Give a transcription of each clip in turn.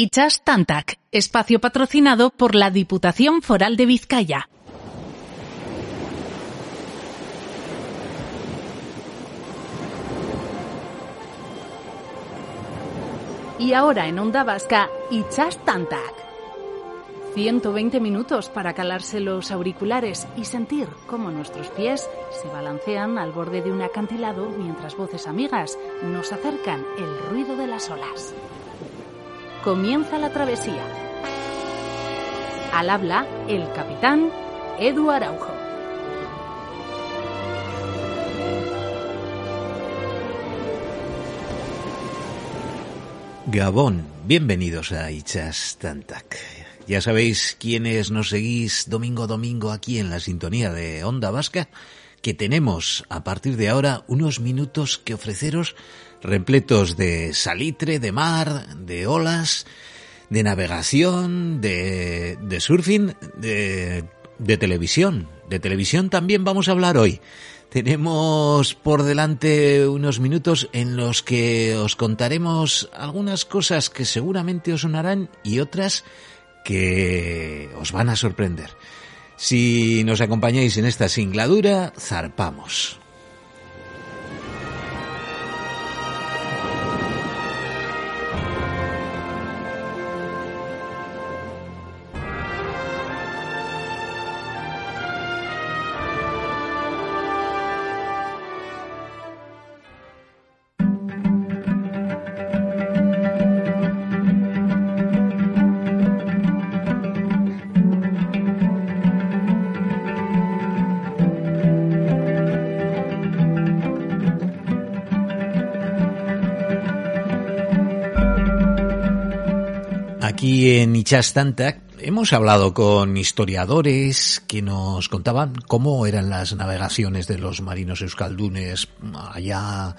Ichas Tantac, espacio patrocinado por la Diputación Foral de Vizcaya. Y ahora en Onda Vasca, Ichas Tantac. 120 minutos para calarse los auriculares y sentir cómo nuestros pies se balancean al borde de un acantilado mientras voces amigas nos acercan el ruido de las olas. Comienza la travesía. Al habla el capitán Edu Araujo. Gabón, bienvenidos a Ichas Tantac. Ya sabéis quiénes nos seguís domingo a domingo aquí en la sintonía de Onda Vasca, que tenemos a partir de ahora unos minutos que ofreceros repletos de salitre, de mar, de olas, de navegación, de, de surfing, de, de televisión. De televisión también vamos a hablar hoy. Tenemos por delante unos minutos en los que os contaremos algunas cosas que seguramente os sonarán y otras que os van a sorprender. Si nos acompañáis en esta singladura, zarpamos. Hemos hablado con historiadores que nos contaban cómo eran las navegaciones de los marinos euskaldunes allá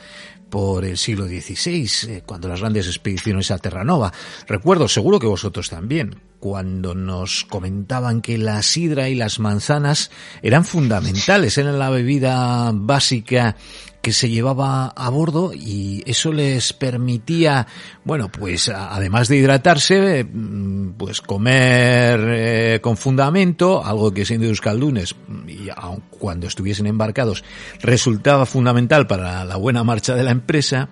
por el siglo XVI, cuando las grandes expediciones a Terranova. Recuerdo, seguro que vosotros también, cuando nos comentaban que la sidra y las manzanas eran fundamentales, eran la bebida básica que se llevaba a bordo y eso les permitía, bueno, pues además de hidratarse, pues comer eh, con fundamento, algo que siendo euskaldunes, y aun cuando estuviesen embarcados, resultaba fundamental para la buena marcha de la empresa,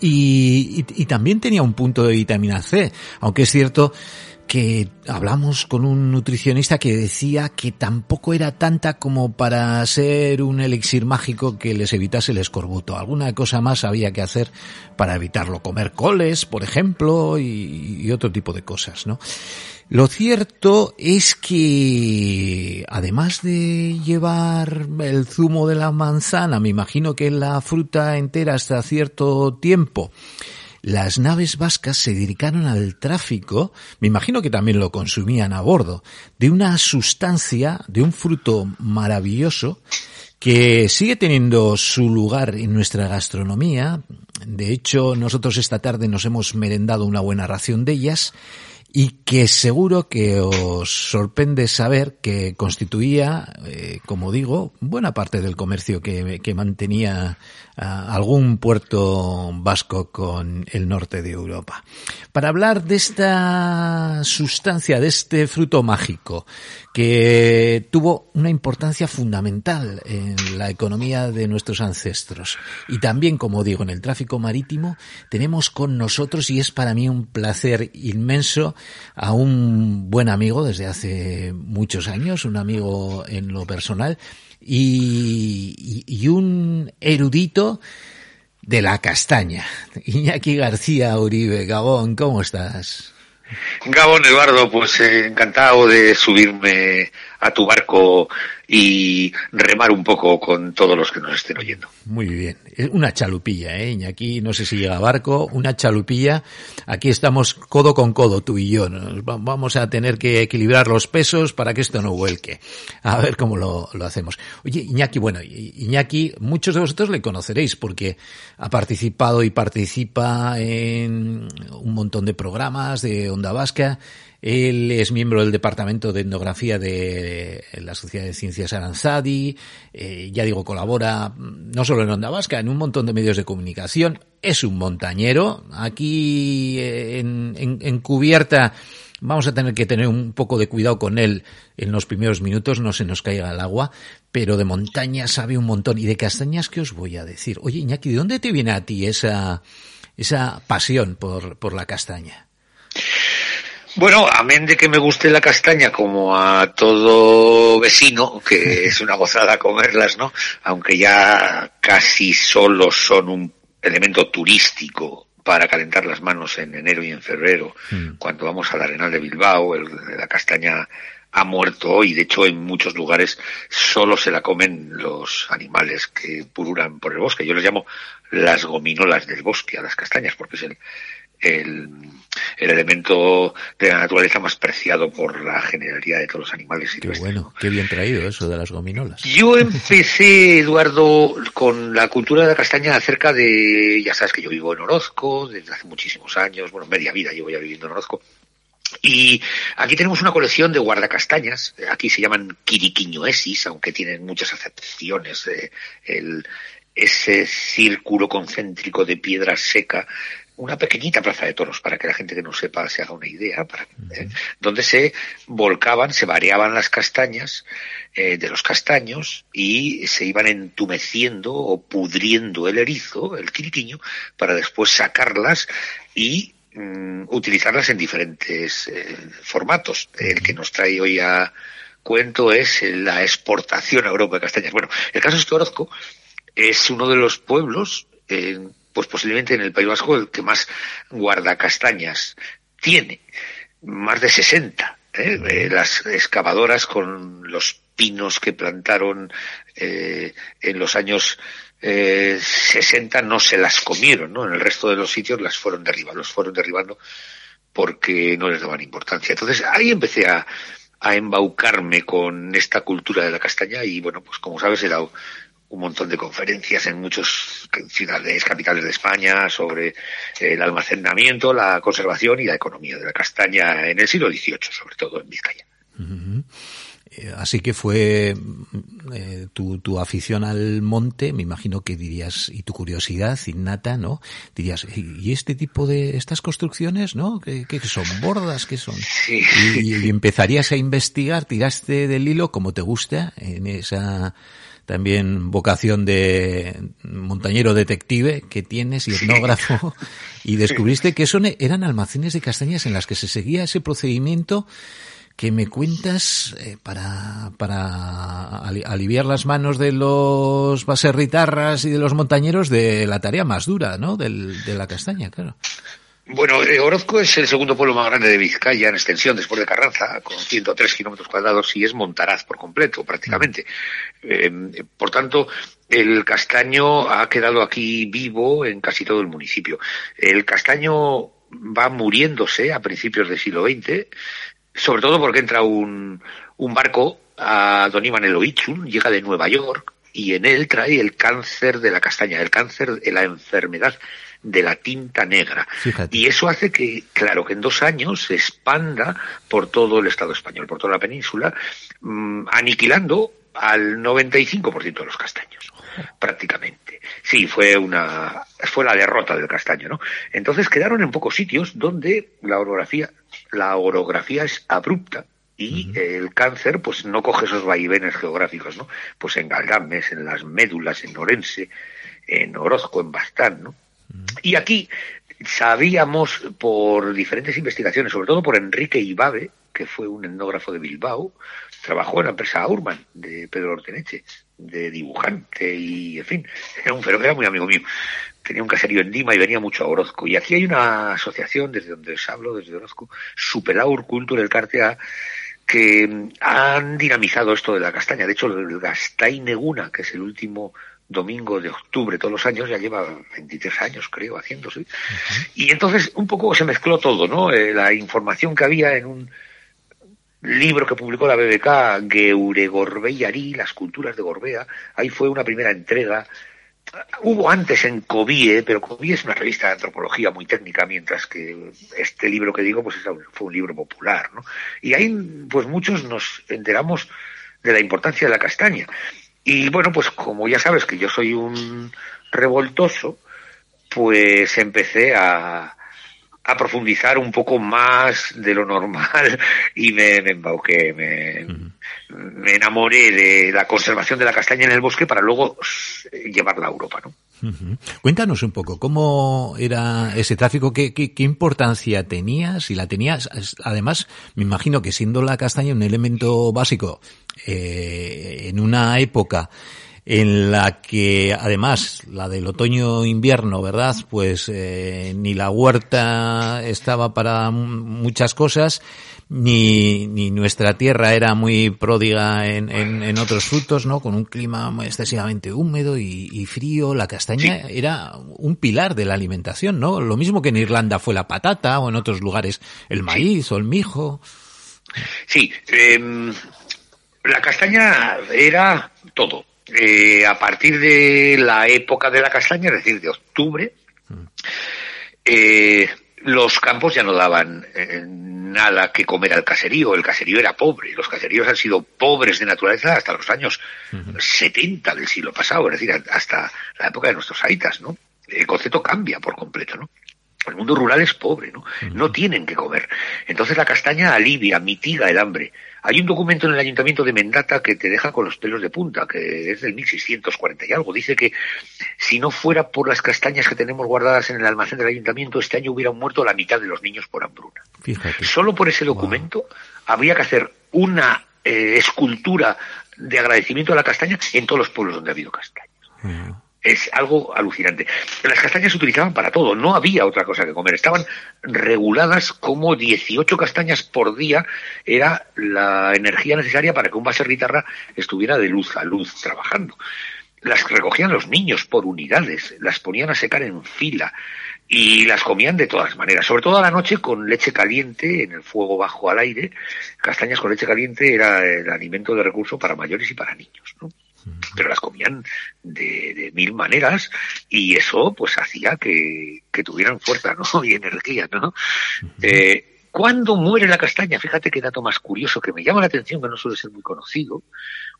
y, y, y también tenía un punto de vitamina C, aunque es cierto que hablamos con un nutricionista que decía que tampoco era tanta como para ser un elixir mágico que les evitase el escorbuto. Alguna cosa más había que hacer para evitarlo. Comer coles, por ejemplo, y, otro tipo de cosas, ¿no? Lo cierto es que, además de llevar el zumo de la manzana, me imagino que la fruta entera hasta cierto tiempo, las naves vascas se dedicaron al tráfico, me imagino que también lo consumían a bordo, de una sustancia, de un fruto maravilloso, que sigue teniendo su lugar en nuestra gastronomía. De hecho, nosotros esta tarde nos hemos merendado una buena ración de ellas y que seguro que os sorprende saber que constituía, eh, como digo, buena parte del comercio que, mantenía algún puerto vasco con el norte de Europa. Para hablar de esta sustancia, de este fruto mágico, que tuvo una importancia fundamental en la economía de nuestros ancestros y también, como digo, en el tráfico marítimo, tenemos con nosotros, y es para mí un placer inmenso, a un buen amigo desde hace muchos años, un amigo en lo personal, y, un erudito de la castaña. Iñaki García Uribe, Gabón, ¿cómo estás? Gabón Eduardo, pues eh, encantado de subirme a tu barco y remar un poco con todos los que nos estén oyendo. Muy bien. Una chalupilla, ¿eh, Iñaki? No sé si llega barco, una chalupilla. Aquí estamos codo con codo, tú y yo. vamos a tener que equilibrar los pesos para que esto no vuelque. A ver cómo lo, lo hacemos. Oye, Iñaki, bueno, Iñaki, muchos de vosotros le conoceréis porque ha participado y participa en un montón de programas de Onda Vasca él es miembro del Departamento de Etnografía de la Sociedad de Ciencias Aranzadi. Eh, ya digo, colabora no solo en Onda Vasca, en un montón de medios de comunicación. Es un montañero. Aquí eh, en, en, cubierta vamos a tener que tener un poco de cuidado con él en los primeros minutos, no se nos caiga el agua, pero de montaña sabe un montón. Y de castañas, ¿qué os voy a decir? Oye, Iñaki, ¿de dónde te viene a ti esa, esa pasión por, por la castaña? Bueno, amén de que me guste la castaña como a todo vecino, que es una gozada comerlas, ¿no? Aunque ya casi solo son un elemento turístico para calentar las manos en enero y en febrero, hmm. cuando vamos al Arenal de Bilbao, el, la castaña ha muerto hoy. De hecho, en muchos lugares solo se la comen los animales que pululan por el bosque. Yo les llamo las gominolas del bosque a las castañas, porque es el, el, el, elemento de la naturaleza más preciado por la generalidad de todos los animales Qué bueno, qué bien traído eso de las gominolas. Yo empecé, Eduardo, con la cultura de la castaña acerca de, ya sabes que yo vivo en Orozco desde hace muchísimos años, bueno, media vida llevo ya viviendo en Orozco. Y aquí tenemos una colección de guardacastañas, aquí se llaman quiriquiñoesis, aunque tienen muchas acepciones. Eh, el, ese círculo concéntrico de piedra seca una pequeñita plaza de toros, para que la gente que no sepa se haga una idea, para, ¿eh? donde se volcaban, se variaban las castañas eh, de los castaños y se iban entumeciendo o pudriendo el erizo, el quiriquiño, para después sacarlas y mm, utilizarlas en diferentes eh, formatos. El que nos trae hoy a cuento es la exportación a Europa de castañas. Bueno, el caso de Orozco es uno de los pueblos pues posiblemente en el País Vasco el que más guardacastañas tiene, más de 60. ¿eh? Eh, las excavadoras con los pinos que plantaron eh, en los años eh, 60 no se las comieron, ¿no? En el resto de los sitios las fueron derribando, los fueron derribando porque no les daban importancia. Entonces ahí empecé a, a embaucarme con esta cultura de la castaña y bueno, pues como sabes he dado un montón de conferencias en muchas ciudades, capitales de España sobre el almacenamiento, la conservación y la economía de la castaña en el siglo XVIII, sobre todo en Vizcaya. Eh, así que fue eh, tu, tu, afición al monte, me imagino que dirías, y tu curiosidad innata, ¿no? Dirías, ¿y este tipo de, estas construcciones, ¿no? ¿Qué, son? ¿Bordas? ¿Qué son? Y, y, empezarías a investigar, tiraste del hilo como te gusta en esa también vocación de montañero detective que tienes y etnógrafo y descubriste que son, eran almacenes de castañas en las que se seguía ese procedimiento que me cuentas eh, para, para aliviar las manos de los baserritarras y de los montañeros de la tarea más dura, ¿no? Del, de la castaña, claro. Bueno, eh, Orozco es el segundo pueblo más grande de Vizcaya en extensión después de Carranza, con 103 kilómetros cuadrados y es Montaraz por completo, prácticamente. Eh, por tanto, el castaño ha quedado aquí vivo en casi todo el municipio. El castaño va muriéndose a principios del siglo XX, sobre todo porque entra un, un barco a Don Iván Eloichun, llega de Nueva York y en él trae el cáncer de la castaña, el cáncer de la enfermedad de la tinta negra. Y eso hace que, claro, que en dos años se expanda por todo el Estado español, por toda la península, mm, aniquilando al 95% de los castaños, prácticamente. Sí, fue una, fue la derrota del castaño, ¿no? Entonces quedaron en pocos sitios donde la orografía, la orografía es abrupta, y el cáncer pues no coge esos vaivenes geográficos, ¿no? Pues en Galdames, en las médulas, en Orense, en Orozco, en Bastán, ¿no? Y aquí sabíamos por diferentes investigaciones, sobre todo por Enrique Ibabe, que fue un etnógrafo de Bilbao, trabajó en la empresa Aurman de Pedro Orteneche, de dibujante y, en fin, era un fenómeno, era muy amigo mío. Tenía un caserío en Lima y venía mucho a Orozco. Y aquí hay una asociación, desde donde os hablo, desde Orozco, Superaur Culture el Cartea, que han dinamizado esto de la castaña. De hecho, el Gastaineguna, que es el último domingo de octubre todos los años, ya lleva 23 años, creo, haciéndose. Y entonces un poco se mezcló todo, ¿no? Eh, la información que había en un libro que publicó la BBK, Geure Gorbeiari, las culturas de Gorbea, ahí fue una primera entrega. Hubo antes en Covie, pero Covie es una revista de antropología muy técnica, mientras que este libro que digo pues fue un libro popular, ¿no? Y ahí pues muchos nos enteramos de la importancia de la castaña. Y bueno, pues como ya sabes que yo soy un revoltoso, pues empecé a, a profundizar un poco más de lo normal y me, me embauqué, me, me, enamoré de la conservación de la castaña en el bosque para luego llevarla a Europa, ¿no? Cuéntanos un poco, ¿cómo era ese tráfico? ¿Qué, qué, qué importancia tenía? Si la tenías, además, me imagino que siendo la castaña un elemento básico eh, en una época en la que además la del otoño-invierno, ¿verdad? Pues eh, ni la huerta estaba para muchas cosas, ni, ni nuestra tierra era muy pródiga en, en, otros frutos, ¿no? Con un clima excesivamente húmedo y, frío, la castaña era un pilar de la alimentación, ¿no? Lo mismo que en Irlanda fue la patata o en otros lugares el maíz o el mijo. Sí, em, la castaña era todo eh, a partir de la época de la castaña, es decir, de octubre, eh, los campos ya no daban eh, nada que comer al caserío. El caserío era pobre. Los caseríos han sido pobres de naturaleza hasta los años 70 del siglo pasado, es decir, hasta la época de nuestros aitas, ¿no? El concepto cambia por completo, ¿no? El mundo rural es pobre, ¿no? No tienen que comer. Entonces la castaña alivia, mitiga el hambre. Hay un documento en el ayuntamiento de Mendata que te deja con los pelos de punta, que es del 1640 y algo. Dice que si no fuera por las castañas que tenemos guardadas en el almacén del ayuntamiento, este año hubieran muerto la mitad de los niños por hambruna. Solo por ese documento habría que hacer una eh, escultura de agradecimiento a la castaña en todos los pueblos donde ha habido castañas es algo alucinante. Las castañas se utilizaban para todo, no había otra cosa que comer. Estaban reguladas como 18 castañas por día era la energía necesaria para que un base guitarra estuviera de luz a luz trabajando. Las recogían los niños por unidades, las ponían a secar en fila y las comían de todas maneras, sobre todo a la noche con leche caliente en el fuego bajo al aire. Castañas con leche caliente era el alimento de recurso para mayores y para niños. ¿no? Pero las comían de, mil maneras y eso pues hacía que, tuvieran fuerza ¿no? y energía. ¿no? Eh, ¿Cuándo muere la castaña? Fíjate qué dato más curioso que me llama la atención, que no suele ser muy conocido.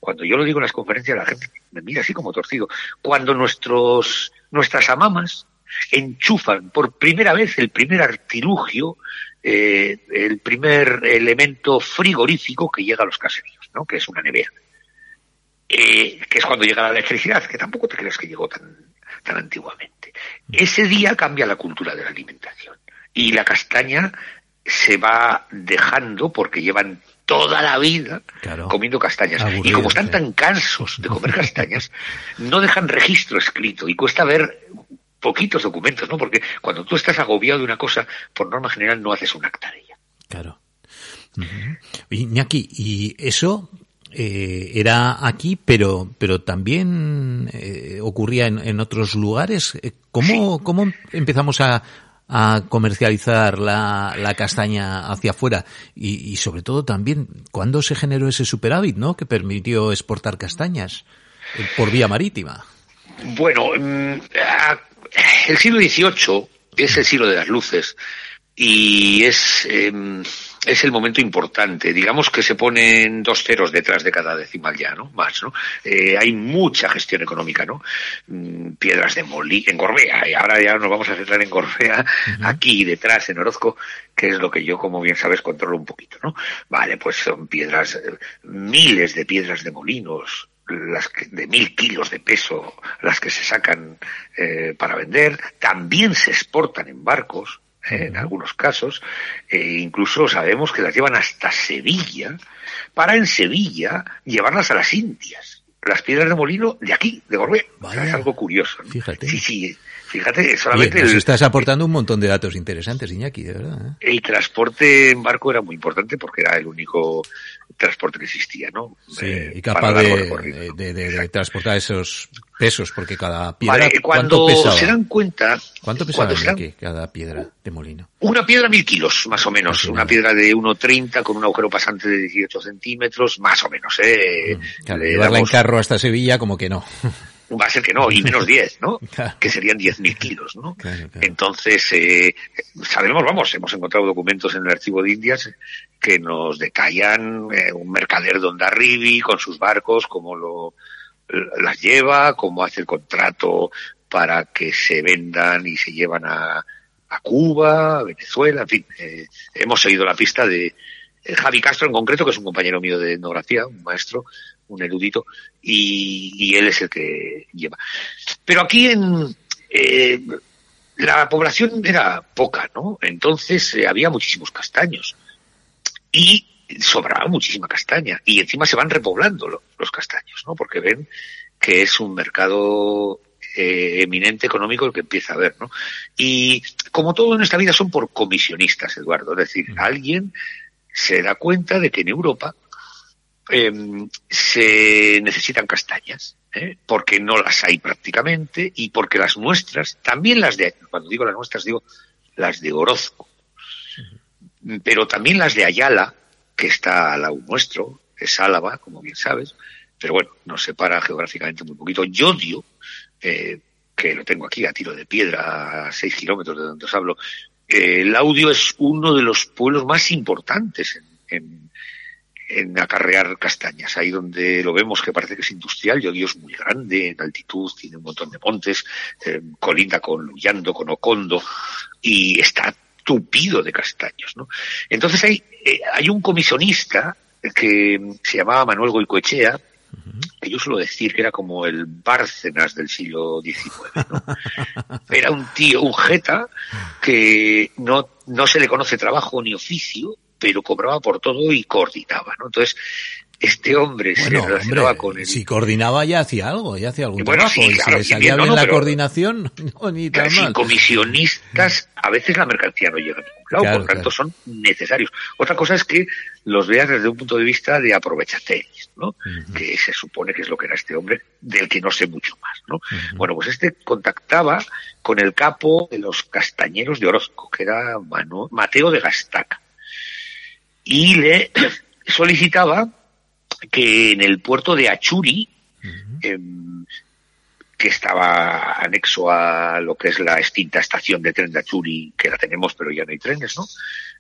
Cuando yo lo digo en las conferencias, la gente me mira así como torcido. Cuando nuestros, nuestras amamas enchufan por primera vez el primer artilugio, eh, el primer elemento frigorífico que llega a los caseríos, ¿no? que es una nevera. Eh, que es cuando llega la electricidad, que tampoco te creas que llegó tan, tan antiguamente. Ese día cambia la cultura de la alimentación y la castaña se va dejando porque llevan toda la vida comiendo castañas. y como están tan cansos de comer castañas, no dejan registro escrito y cuesta ver poquitos documentos, ¿no? Porque cuando tú estás agobiado de una cosa, por norma general no haces un acta de ella. Claro. Iñaki, ¿y eso eh, era aquí, pero, pero también eh, ocurría en, otros lugares. Eh, ¿Cómo, ¿Cómo empezamos a, a comercializar la, la, castaña hacia afuera? Y, y, sobre todo también, ¿cuándo se generó ese superávit ¿no? que permitió exportar castañas por vía marítima? Bueno, mm, el siglo XVIII es el siglo de las luces y es em, es el momento importante. Digamos que se ponen dos ceros detrás de cada decimal ya, ¿no? Más, ¿no? Eh, hay mucha gestión económica, ¿no? Mm, piedras de molí en Gorbea, y ahora ya nos vamos a centrar en Gorbea, aquí detrás, en Orozco, que es lo que yo, como bien sabes, controlo un poquito, ¿no? Vale, pues son piedras, miles de piedras de molinos, las de mil kilos de peso, las que se sacan eh, para vender, también se exportan en barcos, eh, en algunos casos, e incluso sabemos que las llevan hasta Sevilla, para en Sevilla llevarlas a las Indias. Las piedras de molino de aquí, de Gorbea. es algo curioso. Fíjate. Sí, sí, Fíjate, solamente... nos estás aportando un montón de datos interesantes, Iñaki, de verdad. ¿eh? El transporte en barco era muy importante porque era el único transporte que existía, ¿no? Sí, eh, y capaz de, de, transportar esos pesos, porque cada piedra... Vale, cuando ¿cuánto se dan cuenta... ¿Cuánto pesaba Iñaki, cada piedra de molino? Una piedra mil kilos, más o menos. una piedra de 1,30 con un agujero pasante de 18 centímetros, más o menos, ¿eh? Mm, claro, llevarla en carro hasta Sevilla, como que no. Va a ser que no, y menos 10, ¿no? Que serían 10.000 kilos, ¿no? Entonces, eh, sabemos, vamos, hemos encontrado documentos en el archivo de Indias que nos detallan eh, un mercader de Ondarribi con sus barcos, cómo lo, las lleva, cómo hace el contrato para que se vendan y se llevan a, a Cuba, a Venezuela, en fin, eh, hemos seguido la pista de Javi Castro en concreto, que es un compañero mío de etnografía, un maestro, un erudito, y, él es el que lleva. Pero aquí en eh, la población era poca, ¿no? Entonces eh, había muchísimos castaños y sobraba muchísima castaña y encima se van repoblando los castaños, ¿no? Porque ven que es un mercado eh, eminente económico el que empieza a ver, ¿no? Y como todo en esta vida son por comisionistas, Eduardo, es decir, alguien se da cuenta de que en Europa Em, se necesitan castañas, ¿eh? porque no las hay prácticamente y porque las nuestras, también las de, cuando digo las nuestras digo las de Orozco, pero también las de Ayala, que está al lado nuestro, es Álava, como bien sabes, pero bueno, nos separa geográficamente muy poquito. Yodio, eh, que lo tengo aquí a tiro de piedra, a seis kilómetros de donde os hablo, eh, el audio es uno de los pueblos más importantes en en acarrear castañas. Ahí donde lo vemos que parece que es industrial, yo es muy grande, en altitud, tiene un montón de montes, eh, colinda con Luyando, con Ocondo, y está tupido de castaños, ¿no? Entonces hay, eh, hay un comisionista que se llamaba Manuel Goicoechea, que yo suelo decir que era como el Bárcenas del siglo XIX. ¿no? Era un tío, un jeta, que no, no se le conoce trabajo ni oficio, pero cobraba por todo y coordinaba, ¿no? Entonces, este hombre se relacionaba con él. Si coordinaba ya hacía algo, ya hacía algún trabajo. y si le salía bien, la coordinación, no, ni tan mal. comisionistas, a veces la mercancía no llega a ningún lado, por tanto son necesarios. Otra cosa es que los veas desde un punto de vista de aprovechateris, ¿no? Que se supone que es lo que era este hombre, del que no sé mucho más, ¿no? Bueno, pues este contactaba con el capo de los castañeros de Orozco, que era Mateo de Gastaca y le solicitaba que en el puerto de Achuri, em, que estaba anexo a lo que es la extinta estación de tren de Achuri, que la tenemos pero ya no hay trenes, ¿no?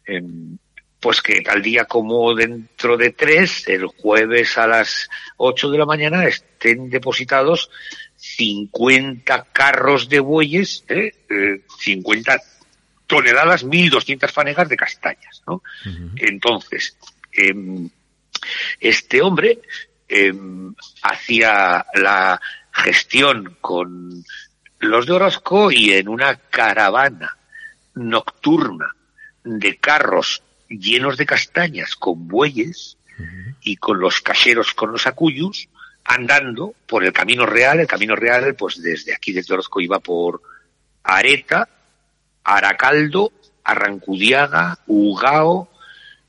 Em, pues que tal día como dentro de tres, el jueves a las ocho de la mañana, estén depositados 50 carros de bueyes, ¿eh? eh 50 toneladas, 1.200 fanegas de castañas, ¿no? Entonces, em, este hombre em, hacía la gestión con los de Orozco y en una caravana nocturna de carros llenos de castañas con bueyes y con los cacheros con los acuyus andando por el camino real. El camino real, pues desde aquí, desde Orozco, iba por Areta, Aracaldo, Arrancudiaga, Ugao,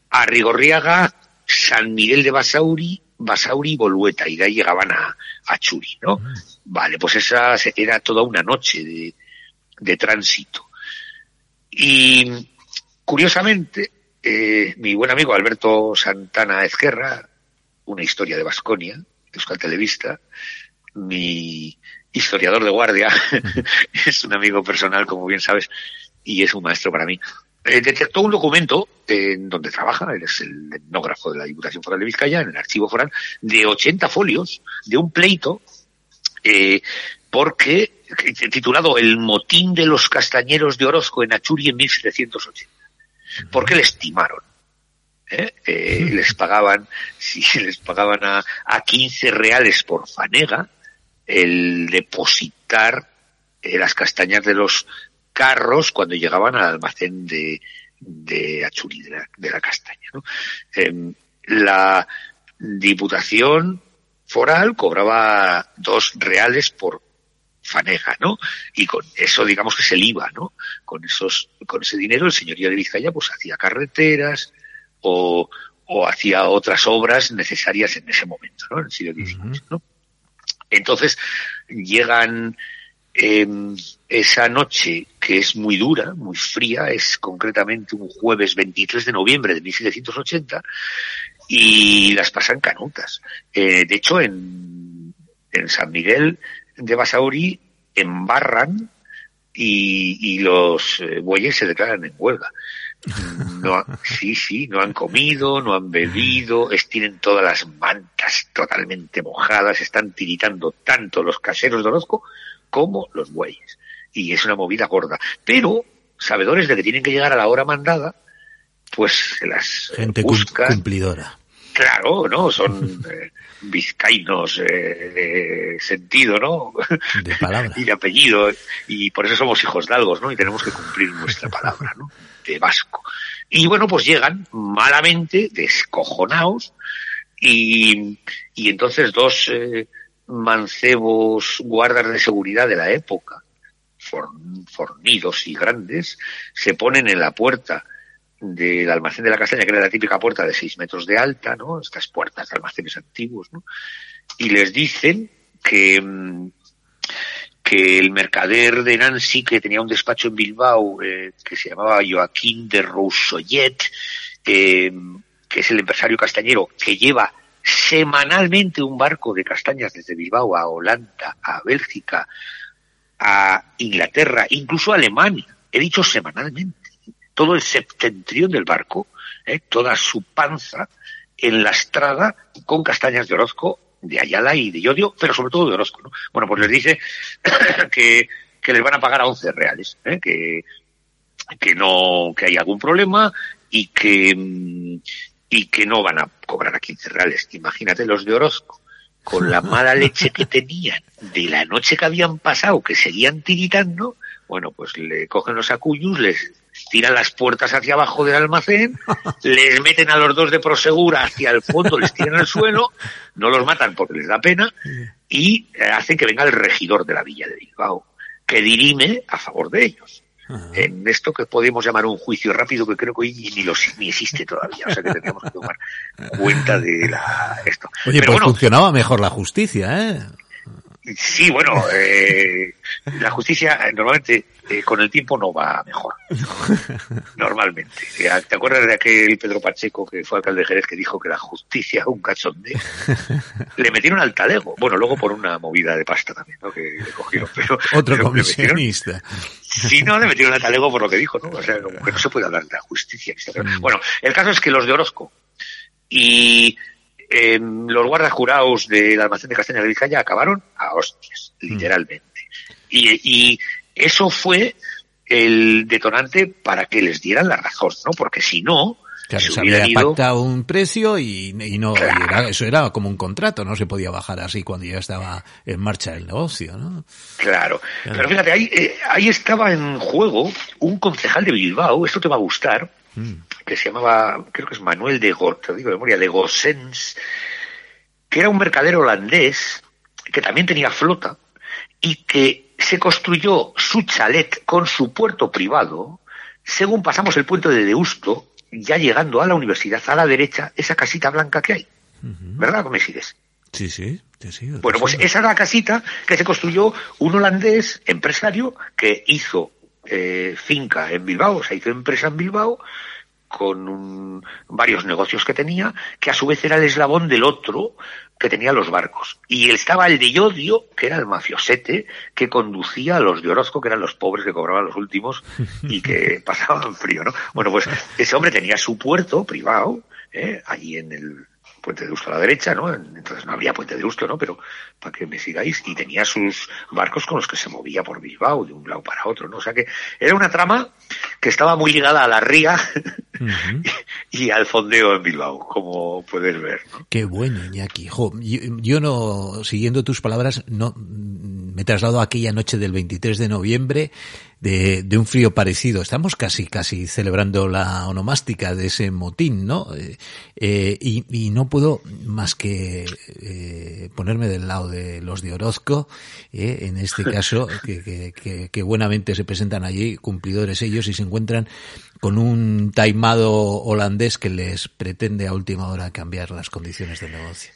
Arrigorriaga, San Miguel de Basauri, Basauri y Bolueta, y de ahí llegaban a, Churi, ¿no? Mm. Vale, pues esa era toda una noche de, de tránsito. Y curiosamente, eh, mi buen amigo Alberto Santana Ezquerra, una historia de Vasconia, Euskal Televista, mi historiador de guardia, es un amigo personal, como bien sabes, y es un maestro para mí. Eh, detectó un documento en donde trabaja, él es el etnógrafo de la Diputación Foral de Vizcaya, en el archivo foral, de 80 folios de un pleito, eh, porque, titulado El motín de los castañeros de Orozco en Achuri en 1780. Porque le estimaron. ¿eh? Eh, les pagaban, si les pagaban a, a 15 reales por fanega, el depositar eh, las castañas de los carros cuando llegaban al almacén de, de Achuri, de la, de la castaña. ¿no? Em, la Diputación Foral cobraba dos reales por fanega, ¿no? Y con eso, digamos que es el IVA, ¿no? Con esos, con ese dinero el señorío de Vizcaya pues hacía carreteras o, o hacía otras obras necesarias en ese momento, ¿no? En el siglo XIX, ¿no? Entonces llegan eh, esa noche que es muy dura, muy fría, es concretamente un jueves 23 de noviembre de 1780 y las pasan canutas. Eh, de hecho, en, en San Miguel de Basauri embarran y, y los eh, bueyes se declaran en huelga. No, sí, sí, no han comido, no han bebido, es, tienen todas las mantas totalmente mojadas, están tiritando tanto los caseros de Orozco como los bueyes. Y es una movida gorda. Pero, sabedores de que tienen que llegar a la hora mandada, pues se las Gente buscan. cumplidora. Claro, ¿no? Son eh, vizcaínos eh, de sentido, ¿no? De palabra. y de apellido. Y por eso somos hijos de algo, ¿no? Y tenemos que cumplir nuestra palabra, ¿no? De vasco. Y bueno, pues llegan malamente, descojonados, y, y entonces dos eh, mancebos guardas de seguridad de la época, fornidos y grandes, se ponen en la puerta del almacén de la castaña, que era la típica puerta de seis metros de alta, ¿no? Estas puertas de almacenes antiguos, ¿no? Y les dicen que, que el mercader de Nancy, que tenía un despacho en Bilbao, eh, que se llamaba Joaquín de Roussollet, eh, que es el empresario castañero, que lleva semanalmente un barco de castañas desde Bilbao a Holanda, a Bélgica, a Inglaterra, incluso a Alemania. He dicho semanalmente todo el septentrión del barco, ¿eh? toda su panza enlastrada con castañas de Orozco, de Ayala y de Yodio, pero sobre todo de Orozco. ¿no? Bueno, pues les dice que, les van a pagar a 11 reales, ¿eh? que, que no, que hay algún problema y que, y que no van a cobrar a 15 reales. Imagínate los de Orozco con la mala leche que tenían de la noche que habían pasado, que seguían tiritando, bueno, pues le cogen los acuyus, les tiran las puertas hacia abajo del almacén, les meten a los dos de prosegura hacia el fondo, les tiran al suelo, no los matan porque les da pena y hacen que venga el regidor de la villa de Bilbao, que dirime a favor de ellos. Ajá. En esto que podemos llamar un juicio rápido, que creo que hoy ni, lo, ni existe todavía, o sea que tendríamos que tomar cuenta de la, esto. Oye, Pero pues bueno, funcionaba mejor la justicia, ¿eh? Sí, bueno, eh, la justicia eh, normalmente eh, con el tiempo no va mejor. Normalmente. Eh, ¿Te acuerdas de aquel Pedro Pacheco que fue alcalde de Jerez que dijo que la justicia es un cachondeo? Le metieron al talego. Bueno, luego por una movida de pasta también, ¿no? Que le cogieron. Pero, Otro pero comisionista. Sí, no, le metieron al talego por lo que dijo, ¿no? O sea, como que no se puede hablar de la justicia. Mm. Bueno, el caso es que los de Orozco y eh, los guardas jurados del almacén de Castaña de Vizcaya acabaron a hostias, Mm. literalmente. Y, y eso fue el detonante para que les dieran la razón, ¿no? Porque si no, Claro, se había ido... pactado un precio y, y no, y Claro. era- eso era como un contrato, no se podía bajar así cuando ya estaba en marcha el negocio, ¿no? Claro. Claro. Pero fíjate, ahí, eh, ahí estaba en juego un concejal de Bilbao, esto te va a gustar, Mm. que se llamaba, creo que es Manuel de Go, te digo de memoria, de Gossens, que era un mercader holandés que también tenía flota y que se construyó su chalet con su puerto privado, según pasamos el puente de Deusto, ya llegando a la universidad a la derecha, esa casita blanca que hay. ¿Verdad? ¿Me sigues? Sí, sí, te sigo. te Bueno, pues sigo. esa es la casita que se construyó un holandés empresario que hizo eh, finca en Bilbao, o sea, hizo empresa en Bilbao con un- varios negocios que tenía, que a su vez era el eslabón del otro que tenía los barcos. Y estaba el de Yodio, que era el mafiosete, que conducía a los de Orozco, que eran los pobres que cobraban los últimos y que pasaban frío, ¿no? Bueno, pues ese hombre tenía su puerto privado, ¿eh? allí en el puente de Usto a la derecha, ¿no? Entonces no había puente de Usto, ¿no? Pero para que me sigáis, y tenía sus barcos con los que se movía por Bilbao, de un lado para otro, ¿no? O sea que era una trama que estaba muy ligada a la ría y al fondeo en Bilbao, como puedes ver. Qué bueno, Iñaki. yo, no, siguiendo tus palabras, no me traslado a aquella noche del 23 de noviembre de, de, un frío parecido. Estamos casi, casi celebrando la onomástica de ese motín, ¿no? Eh, eh, y, y, no puedo más que eh, ponerme del lado de los de Orozco, eh, en este caso, que, que, que, que, buenamente se presentan allí, cumplidores ellos, y se encuentran con un taimado holandés que les pretende a última hora cambiar las condiciones del negocio.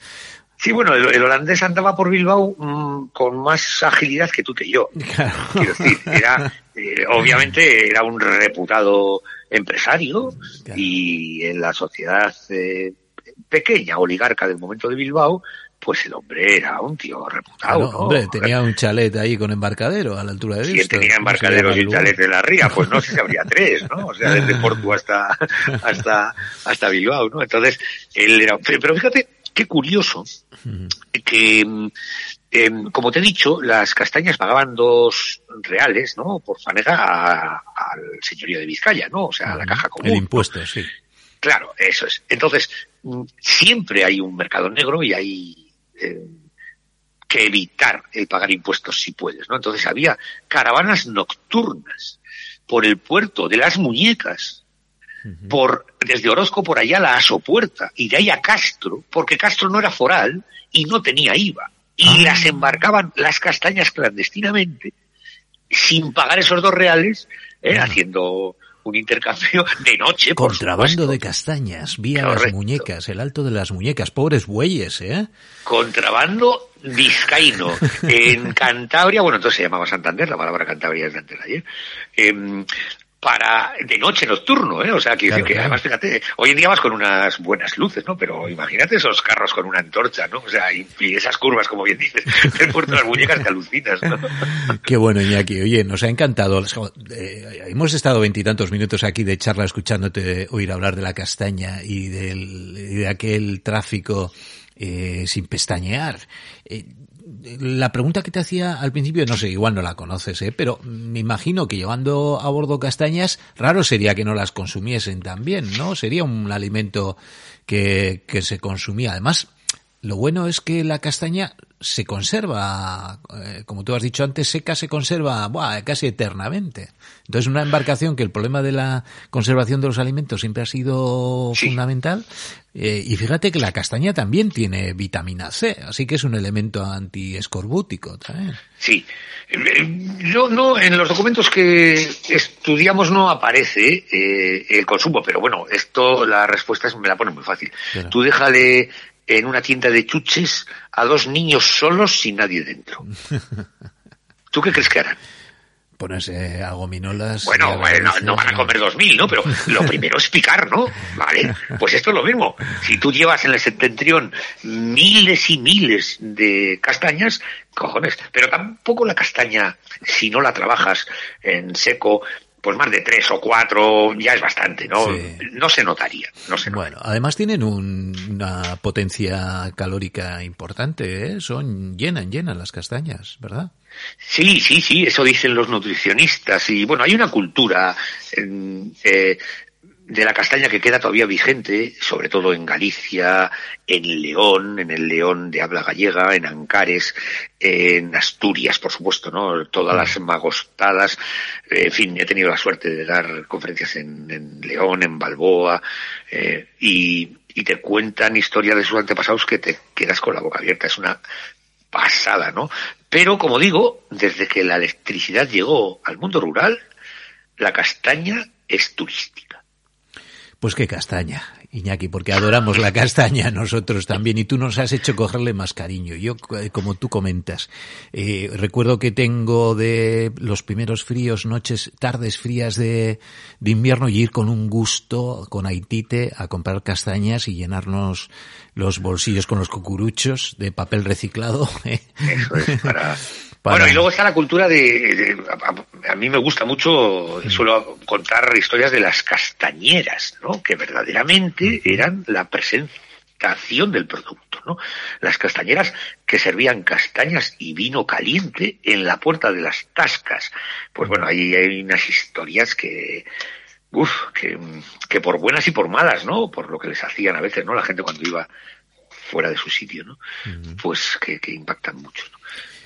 Sí, bueno, el, holandés andaba por Bilbao mmm, con más agilidad que tú que yo. Claro. Quiero decir, era, eh, obviamente era un reputado empresario claro. y en la sociedad eh, pequeña, oligarca del momento de Bilbao, pues el hombre era un tío reputado. Claro, ¿no? Hombre, tenía un chalet ahí con embarcadero a la altura de Sí, tenía embarcaderos y chalet de la ría, pues no sé si habría tres, ¿no? O sea, desde Porto hasta, hasta, hasta Bilbao, ¿no? Entonces, él era, pero fíjate, qué curioso que, eh, como te he dicho, las castañas pagaban dos reales, ¿no? Por fanega al señorío de Vizcaya, ¿no? O sea, a la caja común. El impuesto, ¿no? sí. Claro, eso es. Entonces, siempre hay un mercado negro y hay eh, que evitar el pagar impuestos si puedes, ¿no? Entonces había caravanas nocturnas por el puerto de las muñecas, por desde Orozco por allá la Asopuerta y de ahí a Castro, porque Castro no era foral y no tenía IVA. Y ah. las embarcaban las castañas clandestinamente, sin pagar esos dos reales, eh, ah. haciendo un intercambio de noche. Contrabando de castañas, vía Correcto. las muñecas, el alto de las muñecas, pobres bueyes, ¿eh? Contrabando vizcaíno. en Cantabria, bueno, entonces se llamaba Santander, la palabra Cantabria es de antes de ayer. Eh, para de noche nocturno, ¿eh? O sea, que, claro, que claro. además, fíjate, hoy en día vas con unas buenas luces, ¿no? Pero imagínate esos carros con una antorcha, ¿no? O sea, y, y esas curvas, como bien dices, del puerto las muñecas que alucinas, ¿no? Qué bueno, Iñaki. Oye, nos ha encantado. Eh, hemos estado veintitantos minutos aquí de charla escuchándote oír hablar de la castaña y, del, y de aquel tráfico eh, sin pestañear. Eh, la pregunta que te hacía al principio, no sé, igual no la conoces, ¿eh? pero me imagino que llevando a bordo castañas, raro sería que no las consumiesen también, ¿no? Sería un alimento que, que se consumía. Además, lo bueno es que la castaña se conserva, eh, como tú has dicho antes, seca se conserva buah, casi eternamente. Entonces, una embarcación que el problema de la conservación de los alimentos siempre ha sido sí. fundamental. Eh, y fíjate que la castaña también tiene vitamina C, así que es un elemento antiescorbútico también. Sí. Yo no, en los documentos que estudiamos no aparece eh, el consumo, pero bueno, esto, la respuesta es, me la pone muy fácil. Claro. Tú déjale en una tienda de chuches a dos niños solos sin nadie dentro. ¿Tú qué crees que harán? Ponerse a gominolas. Bueno, no, no, van a comer dos mil, ¿no? Pero lo primero es picar, ¿no? Vale, pues esto es lo mismo. Si tú llevas en el septentrión miles y miles de castañas, cojones, pero tampoco la castaña, si no la trabajas en seco, pues más de tres o cuatro ya es bastante, ¿no? Sí. No se notaría, no se Bueno, además tienen un, una potencia calórica importante, ¿eh? Son, llenan, llenan las castañas, ¿verdad? Sí, sí, sí, eso dicen los nutricionistas. Y bueno, hay una cultura eh, de la castaña que queda todavía vigente, sobre todo en Galicia, en León, en el León de habla gallega, en Ancares, en Asturias, por supuesto, ¿no? Todas las magostadas. En fin, he tenido la suerte de dar conferencias en, en León, en Balboa, eh, y, y te cuentan historias de sus antepasados que te quedas con la boca abierta. Es una pasada, ¿no? Pero, como digo, desde que la electricidad llegó al mundo rural, la castaña es turística. Pues qué castaña, Iñaki, porque adoramos la castaña nosotros también y tú nos has hecho cogerle más cariño. Yo, como tú comentas, eh, recuerdo que tengo de los primeros fríos, noches, tardes frías de, de invierno y ir con un gusto, con Haitite, a comprar castañas y llenarnos los bolsillos con los cucuruchos de papel reciclado. ¿eh? Para... Bueno, y luego está la cultura de, de a, a, mí me gusta mucho, suelo contar historias de las castañeras, ¿no? Que verdaderamente eran la presentación del producto, ¿no? Las castañeras que servían castañas y vino caliente en la puerta de las tascas. Pues bueno, ahí hay unas historias que, uf, que, que por buenas y por malas, ¿no? Por lo que les hacían a veces, ¿no? La gente cuando iba fuera de su sitio, ¿no? Pues que, que impactan mucho. ¿no?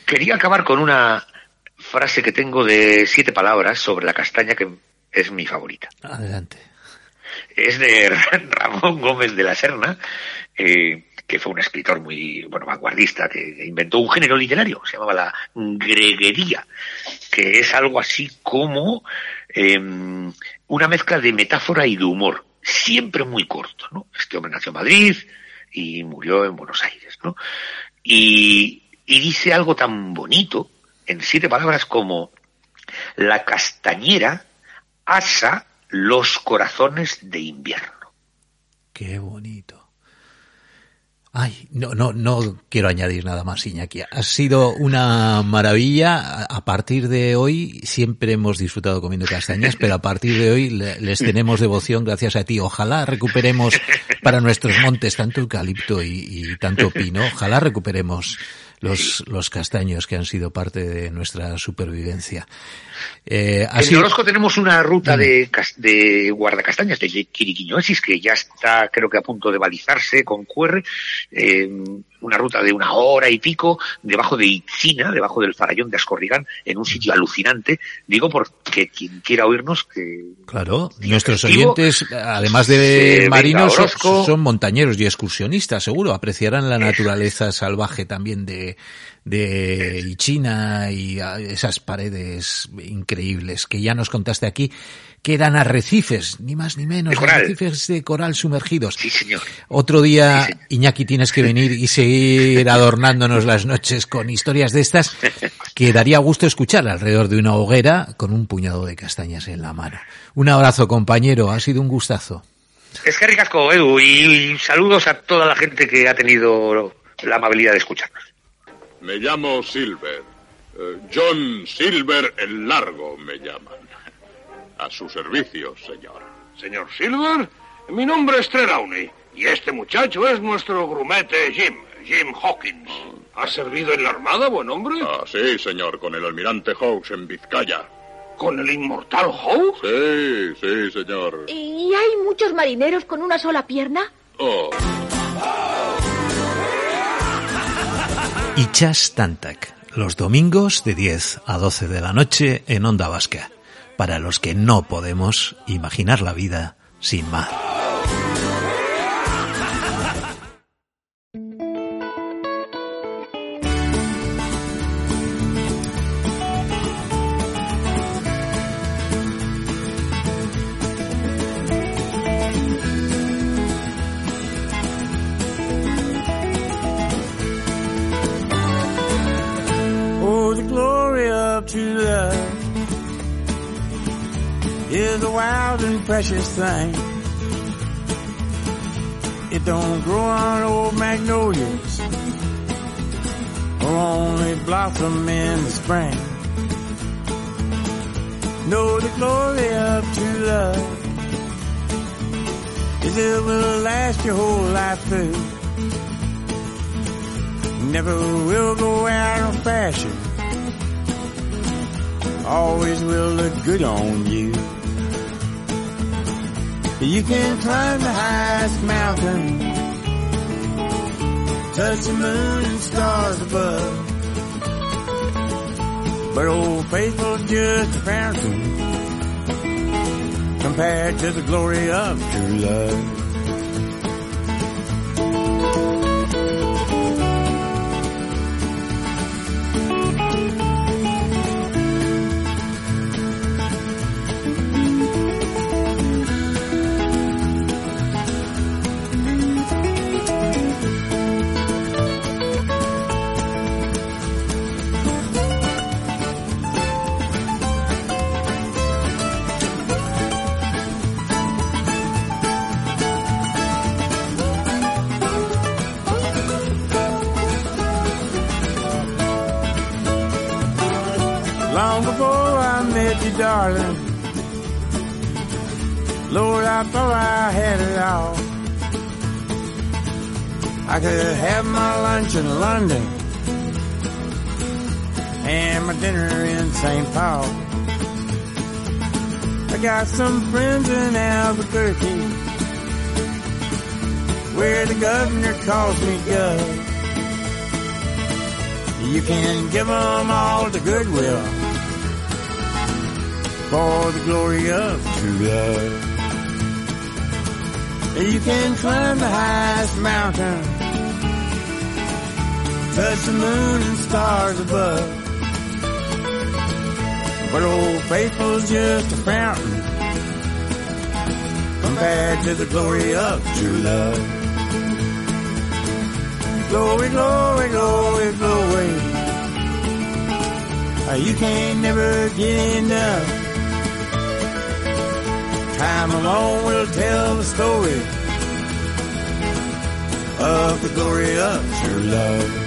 Quería acabar con una frase que tengo de siete palabras sobre la castaña que es mi favorita. Adelante. Es de Ramón Gómez de la Serna, eh, que fue un escritor muy bueno vanguardista que inventó un género literario, se llamaba la greguería, que es algo así como eh, una mezcla de metáfora y de humor, siempre muy corto, ¿no? Este hombre nació en Madrid y murió en Buenos Aires, ¿no? Y, y dice algo tan bonito en siete palabras como la castañera asa los corazones de invierno. Qué bonito. Ay, no, no, no quiero añadir nada más, Iñaki. Ha sido una maravilla. A partir de hoy siempre hemos disfrutado comiendo castañas, pero a partir de hoy les tenemos devoción gracias a ti. Ojalá recuperemos para nuestros montes tanto eucalipto y, y tanto pino. Ojalá recuperemos los, los castaños que han sido parte de nuestra supervivencia. Eh, en sido... Orozco tenemos una ruta de, de guardacastañas de Quiriquiñoesis que ya está, creo que a punto de balizarse con QR, eh, una ruta de una hora y pico debajo de Itzina, debajo del farallón de Ascorrigán, en un sitio alucinante. Digo porque quien quiera oírnos que... Claro, nuestros oyentes, además de marinos, son, son montañeros y excursionistas, seguro, apreciarán la naturaleza salvaje también de, de China y esas paredes increíbles que ya nos contaste aquí, que eran arrecifes, ni más ni menos, arrecifes de coral sumergidos. Sí, señor. Otro día, Iñaki, tienes que venir y seguir adornándonos las noches con historias de estas que daría gusto escuchar alrededor de una hoguera con un puñado de castañas en la mano. Un abrazo, compañero, ha sido un gustazo. Es que ricasco, Edu, y saludos a toda la gente que ha tenido la amabilidad de escucharnos. Me llamo Silver. Eh, John Silver el Largo me llaman. A su servicio, señor. Señor Silver, mi nombre es Trelawney y este muchacho es nuestro grumete Jim, Jim Hawkins. ¿Ha servido en la armada, buen hombre? Ah, sí, señor, con el almirante Hawks en Vizcaya. ¿Con el inmortal Hawks? Sí, sí, señor. ¿Y hay muchos marineros con una sola pierna? Oh. Ichas Tantak, los domingos de 10 a 12 de la noche en Onda Vasca, para los que no podemos imaginar la vida sin mar. Thing. Just a fountain compared to the glory of true love. And my dinner in St. Paul. I got some friends in Albuquerque where the governor calls me Gov. You can give them all the goodwill for the glory of true love. You can climb the highest mountain touch the moon and stars above. But old faithful's just a fountain compared to the glory of true love. Glory, glory, glory, glory. You can't never get enough. Time alone will tell the story of the glory of true love.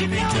Jimmy Jones.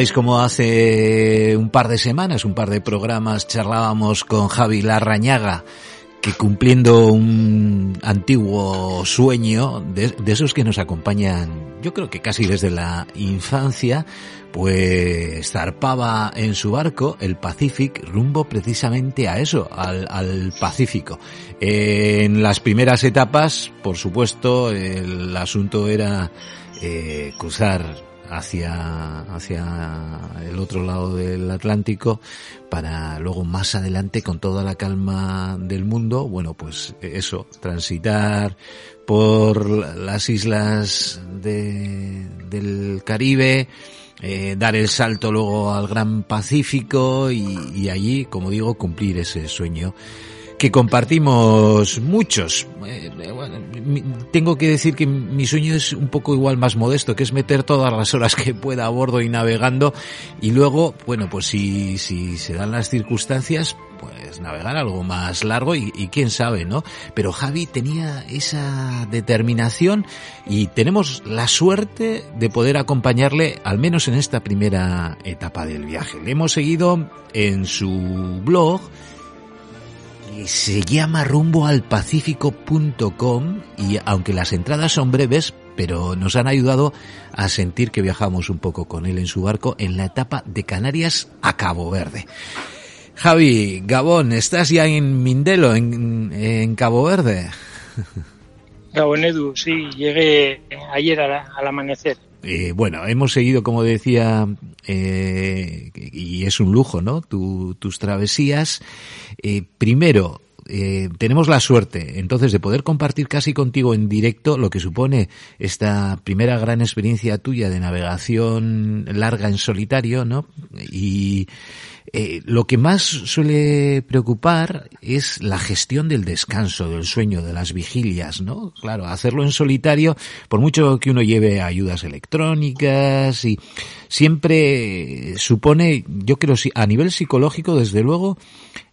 ¿Recordáis cómo hace un par de semanas, un par de programas, charlábamos con Javi Larrañaga, que cumpliendo un antiguo sueño, de, de, esos que nos acompañan, yo creo que casi desde la infancia, pues zarpaba en su barco el Pacific rumbo precisamente a eso, al, Pacífico. En las primeras etapas, por supuesto, el asunto era eh, cruzar hacia, hacia el otro lado del Atlántico para luego más adelante con toda la calma del mundo, bueno, pues eso, transitar por las islas de, del Caribe, eh, dar el salto luego al Gran Pacífico y, y allí, como digo, cumplir ese sueño que compartimos muchos. Eh, tengo que decir que mi sueño es un poco igual más modesto, que es meter todas las horas que pueda a bordo y navegando y luego, bueno, pues si, si se dan las circunstancias, pues navegar algo más largo y, y quién sabe, ¿no? Pero Javi tenía esa determinación y tenemos la suerte de poder acompañarle al menos en esta primera etapa del viaje. Le hemos seguido en su blog, se llama rumbo al pacífico.com y aunque las entradas son breves, pero nos han ayudado a sentir que viajamos un poco con él en su barco en la etapa de Canarias a Cabo Verde. Javi, Gabón, ¿estás ya en Mindelo, en, Cabo Verde? Gabón Edu, sí, llegué ayer al amanecer. Eh, bueno, hemos seguido, como decía, eh, y es un lujo, ¿no? Tu, tus travesías. Eh, primero, eh, tenemos la suerte entonces de poder compartir casi contigo en directo lo que supone esta primera gran experiencia tuya de navegación larga en solitario, ¿no? Y eh, lo que más suele preocupar es la gestión del descanso, del sueño, de las vigilias, ¿no? Claro, hacerlo en solitario, por mucho que uno lleve ayudas electrónicas y siempre supone, yo creo, a nivel psicológico, desde luego,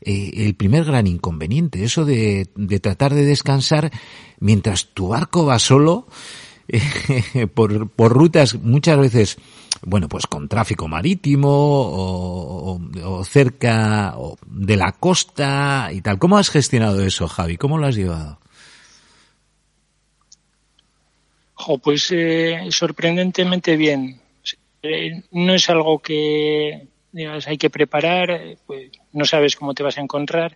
eh, el primer gran inconveniente, eso de, de tratar de descansar mientras tu barco va solo, eh, por, por rutas muchas veces bueno, pues con tráfico marítimo o, o, o cerca o de la costa y tal. ¿Cómo has gestionado eso, Javi? ¿Cómo lo has llevado? Jo, pues eh, sorprendentemente bien. Eh, no es algo que digas, hay que preparar, eh, pues no sabes cómo te vas a encontrar.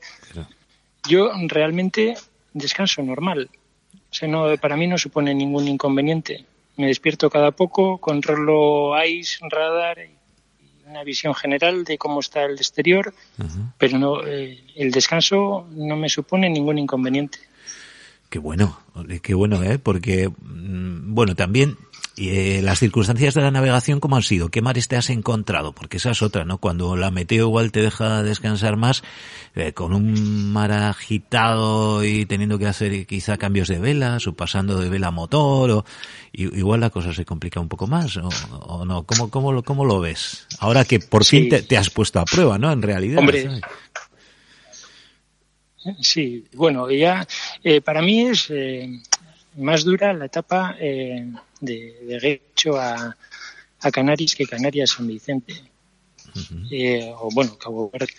Yo realmente descanso normal. O sea, no, para mí no supone ningún inconveniente. Me despierto cada poco, controlo ICE, radar y una visión general de cómo está el exterior, uh -huh. pero no, eh, el descanso no me supone ningún inconveniente. Qué bueno, qué bueno, ¿eh? Porque, mm, bueno, también eh, las circunstancias de la navegación, ¿cómo han sido? ¿Qué mares te has encontrado? Porque esa es otra, ¿no? Cuando la meteo igual te deja descansar más, eh, con un mar agitado y teniendo que hacer quizá cambios de velas o pasando de vela a motor, o igual la cosa se complica un poco más, ¿o, o no? ¿Cómo, cómo, lo, ¿Cómo lo ves? Ahora que por sí. fin te, te, has puesto a prueba, ¿no? En realidad. Hombre, ¿sabes? Sí, bueno, ya eh, para mí es eh, más dura la etapa eh, de, de Guecho a, a Canarias que Canarias San Vicente. Eh, o bueno, Cabo Verde.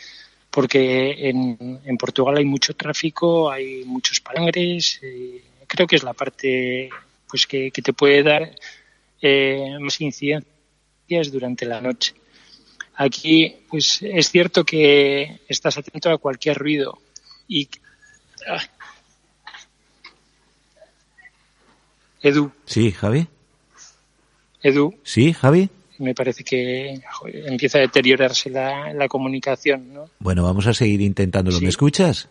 Porque en, en Portugal hay mucho tráfico, hay muchos palangres. eh, creo que es la parte pues que, que te puede dar eh, más incidencias durante la noche. Aquí, pues es cierto que estás atento a cualquier ruido y ah. Edu, Sí, Javi. Edu, Sí, Javi. me parece que joder, empieza a deteriorarse la, la comunicación, ¿no? Bueno, vamos a seguir intentándolo. ¿Me escuchas?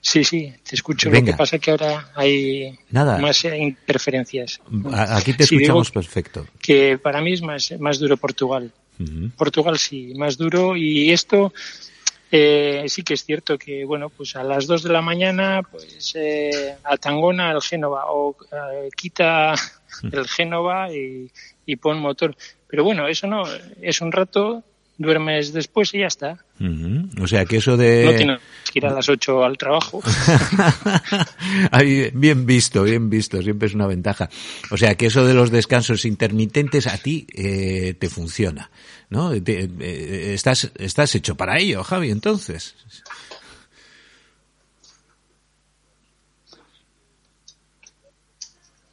Sí, sí, te escucho. Venga. Lo que pasa es que ahora hay Nada. más eh, interferencias. Aquí te Sí, escuchamos perfecto. que para mí es más, más duro Portugal. Portugal sí, más duro y esto eh, sí que es cierto que bueno pues a las 2 de la mañana pues eh, a Tangona el Génova o eh, quita el Génova y, y pon motor. Pero bueno eso no es un rato duermes después y ya está. O sea que eso de... no tienes que ir a las 8 al trabajo Ahí, bien visto, bien visto, siempre es una ventaja. O sea que eso de los descansos intermitentes a ti eh, te funciona, ¿no? Te- eh, estás, estás hecho para ello, Javi, entonces.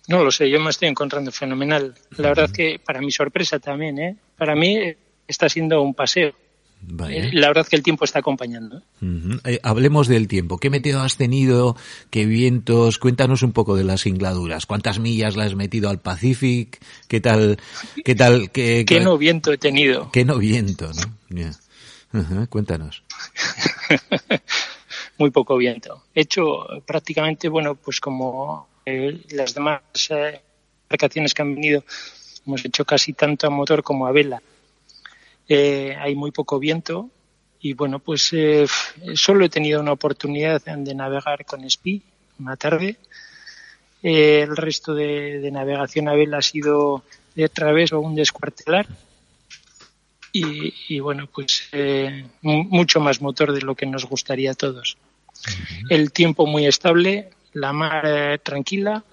no lo sé yo me estoy encontrando fenomenal la verdad que para mi sorpresa también ¿eh? para mí eh, está siendo un paseo Vale. Eh, la verdad que el tiempo está acompañando ¿eh? Eh, hablemos del tiempo. ¿Qué meteo has tenido? ¿Qué vientos? Cuéntanos un poco de las singladuras. ¿Cuántas millas le has metido al Pacific? ¿Qué tal? ¿Qué tal? ¿Qué, qué no viento he tenido qué no viento, no? Cuéntanos. muy poco viento. He hecho prácticamente, bueno, pues como eh, las demás eh, embarcaciones que han venido, hemos hecho casi tanto a motor como a vela. Eh, hay muy poco viento y bueno, pues eh, solo he tenido una oportunidad de navegar con SPI una tarde. Eh, el resto de, de navegación a vela ha sido de través o un descuartelar. Y, y bueno, pues eh, mu- mucho más motor de lo que nos gustaría a todos. El tiempo muy estable, la mar eh, tranquila,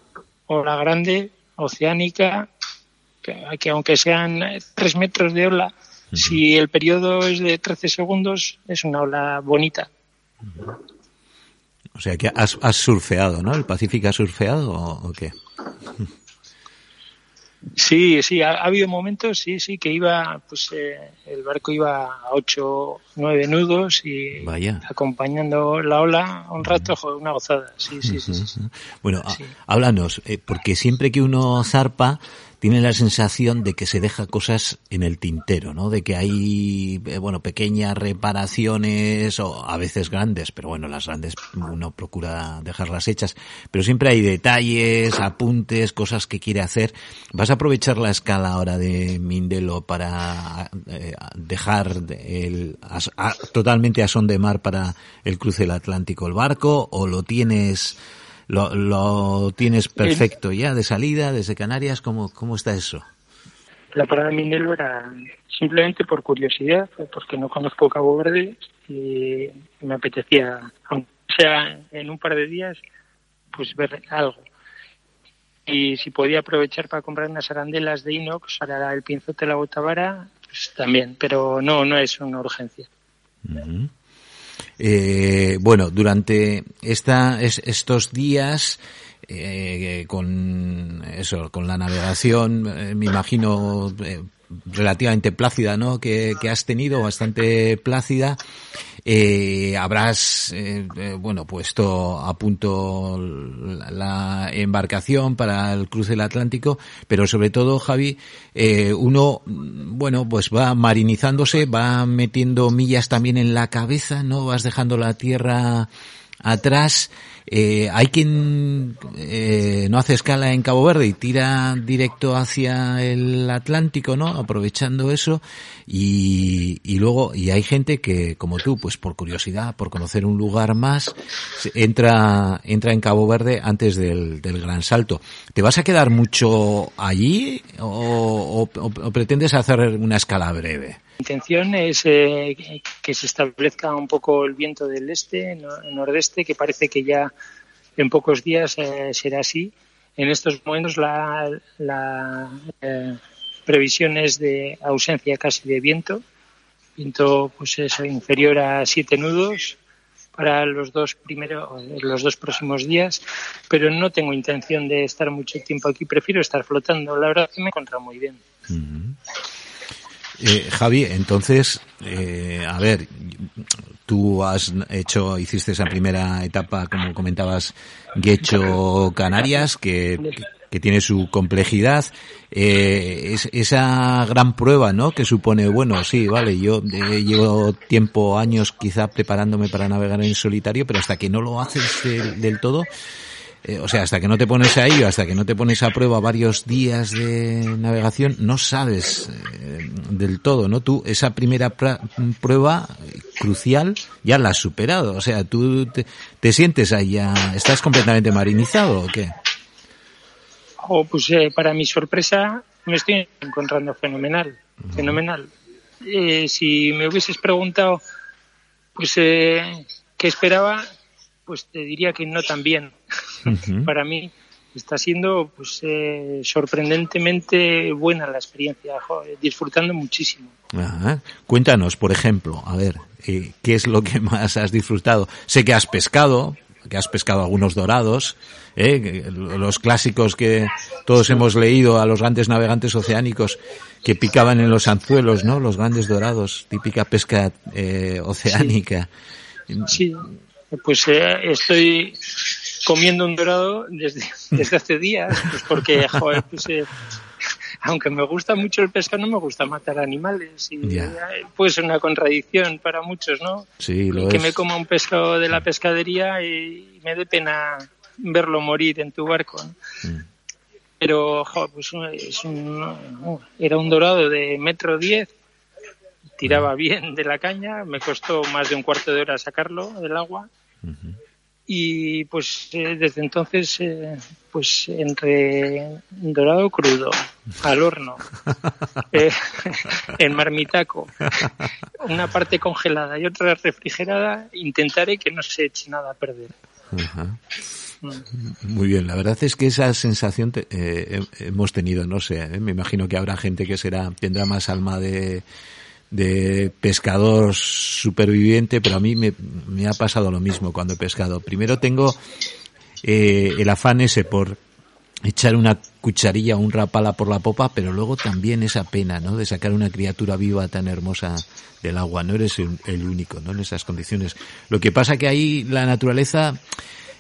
ola grande, oceánica, que, que aunque sean tres metros de ola, si el periodo es de 13 segundos, es una ola bonita. O sea que has, has surfeado, ¿no? ¿El Pacífico ha surfeado o, o qué? Sí, sí, ha, ha habido momentos, sí, sí, que iba, pues eh, el barco iba a 8, 9 nudos y Vaya. acompañando la ola un rato, joder, una gozada. Sí, sí, sí. Bueno, háblanos, eh, porque siempre que uno zarpa tiene la sensación de que se deja cosas en el tintero, ¿no? De que hay, eh, bueno, pequeñas reparaciones o a veces grandes, pero bueno, las grandes uno procura dejarlas hechas, pero siempre hay detalles, apuntes, cosas que quiere hacer. ¿Vas a aprovechar la escala ahora de Mindelo para eh, dejar el, a- totalmente a son de mar para el cruce del Atlántico el barco o lo tienes lo, lo tienes perfecto ya de salida desde Canarias? ¿Cómo, cómo está eso? La parada de Mindelo era simplemente por curiosidad, porque no conozco Cabo Verde y me apetecía, aunque sea en un par de días, pues ver algo. Y si podía aprovechar para comprar unas arandelas de inox para el pinzote de la botavara, pues también, pero no, no es una urgencia. Eh, bueno, durante esta, es- estos días, eh, con eso, con la navegación, eh, me imagino eh, relativamente plácida, ¿no? Que, que has tenido, bastante plácida. Eh, habrás, eh, eh, bueno, puesto a punto la, embarcación para el cruce del Atlántico, pero sobre todo, Javi, eh, uno, bueno, pues va marinizándose, va metiendo millas también en la cabeza, ¿no? Vas dejando la tierra atrás. Eh, hay quien eh, no hace escala en Cabo Verde y tira directo hacia el Atlántico, ¿no? Aprovechando eso. Y, y luego, y hay gente que, como tú, pues por curiosidad, por conocer un lugar más, entra, entra en Cabo Verde antes del, del gran salto. ¿Te vas a quedar mucho allí o- o pretendes hacer una escala breve? Intención es eh, que- se establezca un poco el viento del este, no- nordeste, que parece que ya en pocos días eh, será así. En estos momentos la, la eh, previsión es de ausencia casi de viento, viento pues es inferior a siete nudos para los dos primeros, los dos próximos días, pero no tengo intención de estar mucho tiempo aquí, prefiero estar flotando. La verdad que me encuentro muy bien. Eh, Javi, entonces, eh, a ver, tú has hecho, hiciste esa primera etapa, como comentabas, Guecho Canarias, que, tiene su complejidad. Eh, es, esa gran prueba, ¿no? Que supone, bueno, sí, vale, yo eh, llevo tiempo, años quizá preparándome para navegar en solitario, pero hasta que no lo haces del todo, eh, o sea, hasta que no te pones a ello, hasta que no te pones a prueba varios días de navegación, no sabes eh, del todo, ¿no? Tú, esa primera prueba crucial ya la has superado. O sea, tú te, te sientes ahí ya, ¿estás completamente marinizado o qué? Oh, pues eh, para mi sorpresa me estoy encontrando fenomenal, fenomenal. Eh, si me hubieses preguntado, pues, eh, ¿qué esperaba? Pues te diría que no tan bien. Para mí está siendo pues eh, sorprendentemente buena la experiencia, disfrutando muchísimo. Ajá. Cuéntanos, por ejemplo, a ver, eh, ¿qué es lo que más has disfrutado? Sé que has pescado, que has pescado algunos dorados, ¿eh? los clásicos que todos hemos leído a los grandes navegantes oceánicos que picaban en los anzuelos, ¿no? Los grandes dorados, típica pesca eh, oceánica. Sí, pues eh, estoy comiendo un dorado desde, desde hace días, pues porque, joder, pues, eh, aunque me gusta mucho el pescado, no me gusta matar animales. Y eh, ser una contradicción para muchos, ¿no? Sí, lo que es. me coma un pescado de la pescadería y me dé pena verlo morir en tu barco. ¿no? Mm. Pero jo, pues, es un, era un dorado de metro diez, tiraba bien de la caña, me costó más de un cuarto de hora sacarlo del agua y pues eh, desde entonces eh, pues entre dorado crudo al horno eh, en marmitaco una parte congelada y otra refrigerada intentaré que no se eche nada a perder Ajá. Muy bien, la verdad es que esa sensación te- eh, he- hemos tenido, no sé, eh, me imagino que habrá gente que será tendrá más alma de, de pescador superviviente, pero a mí me, ha pasado lo mismo cuando he pescado. Primero tengo eh, el afán ese por echar una cucharilla, un rapala por la popa, pero luego también esa pena, ¿no? De sacar una criatura viva tan hermosa del agua. No eres el, el único, ¿no? En esas condiciones. Lo que pasa que ahí la naturaleza,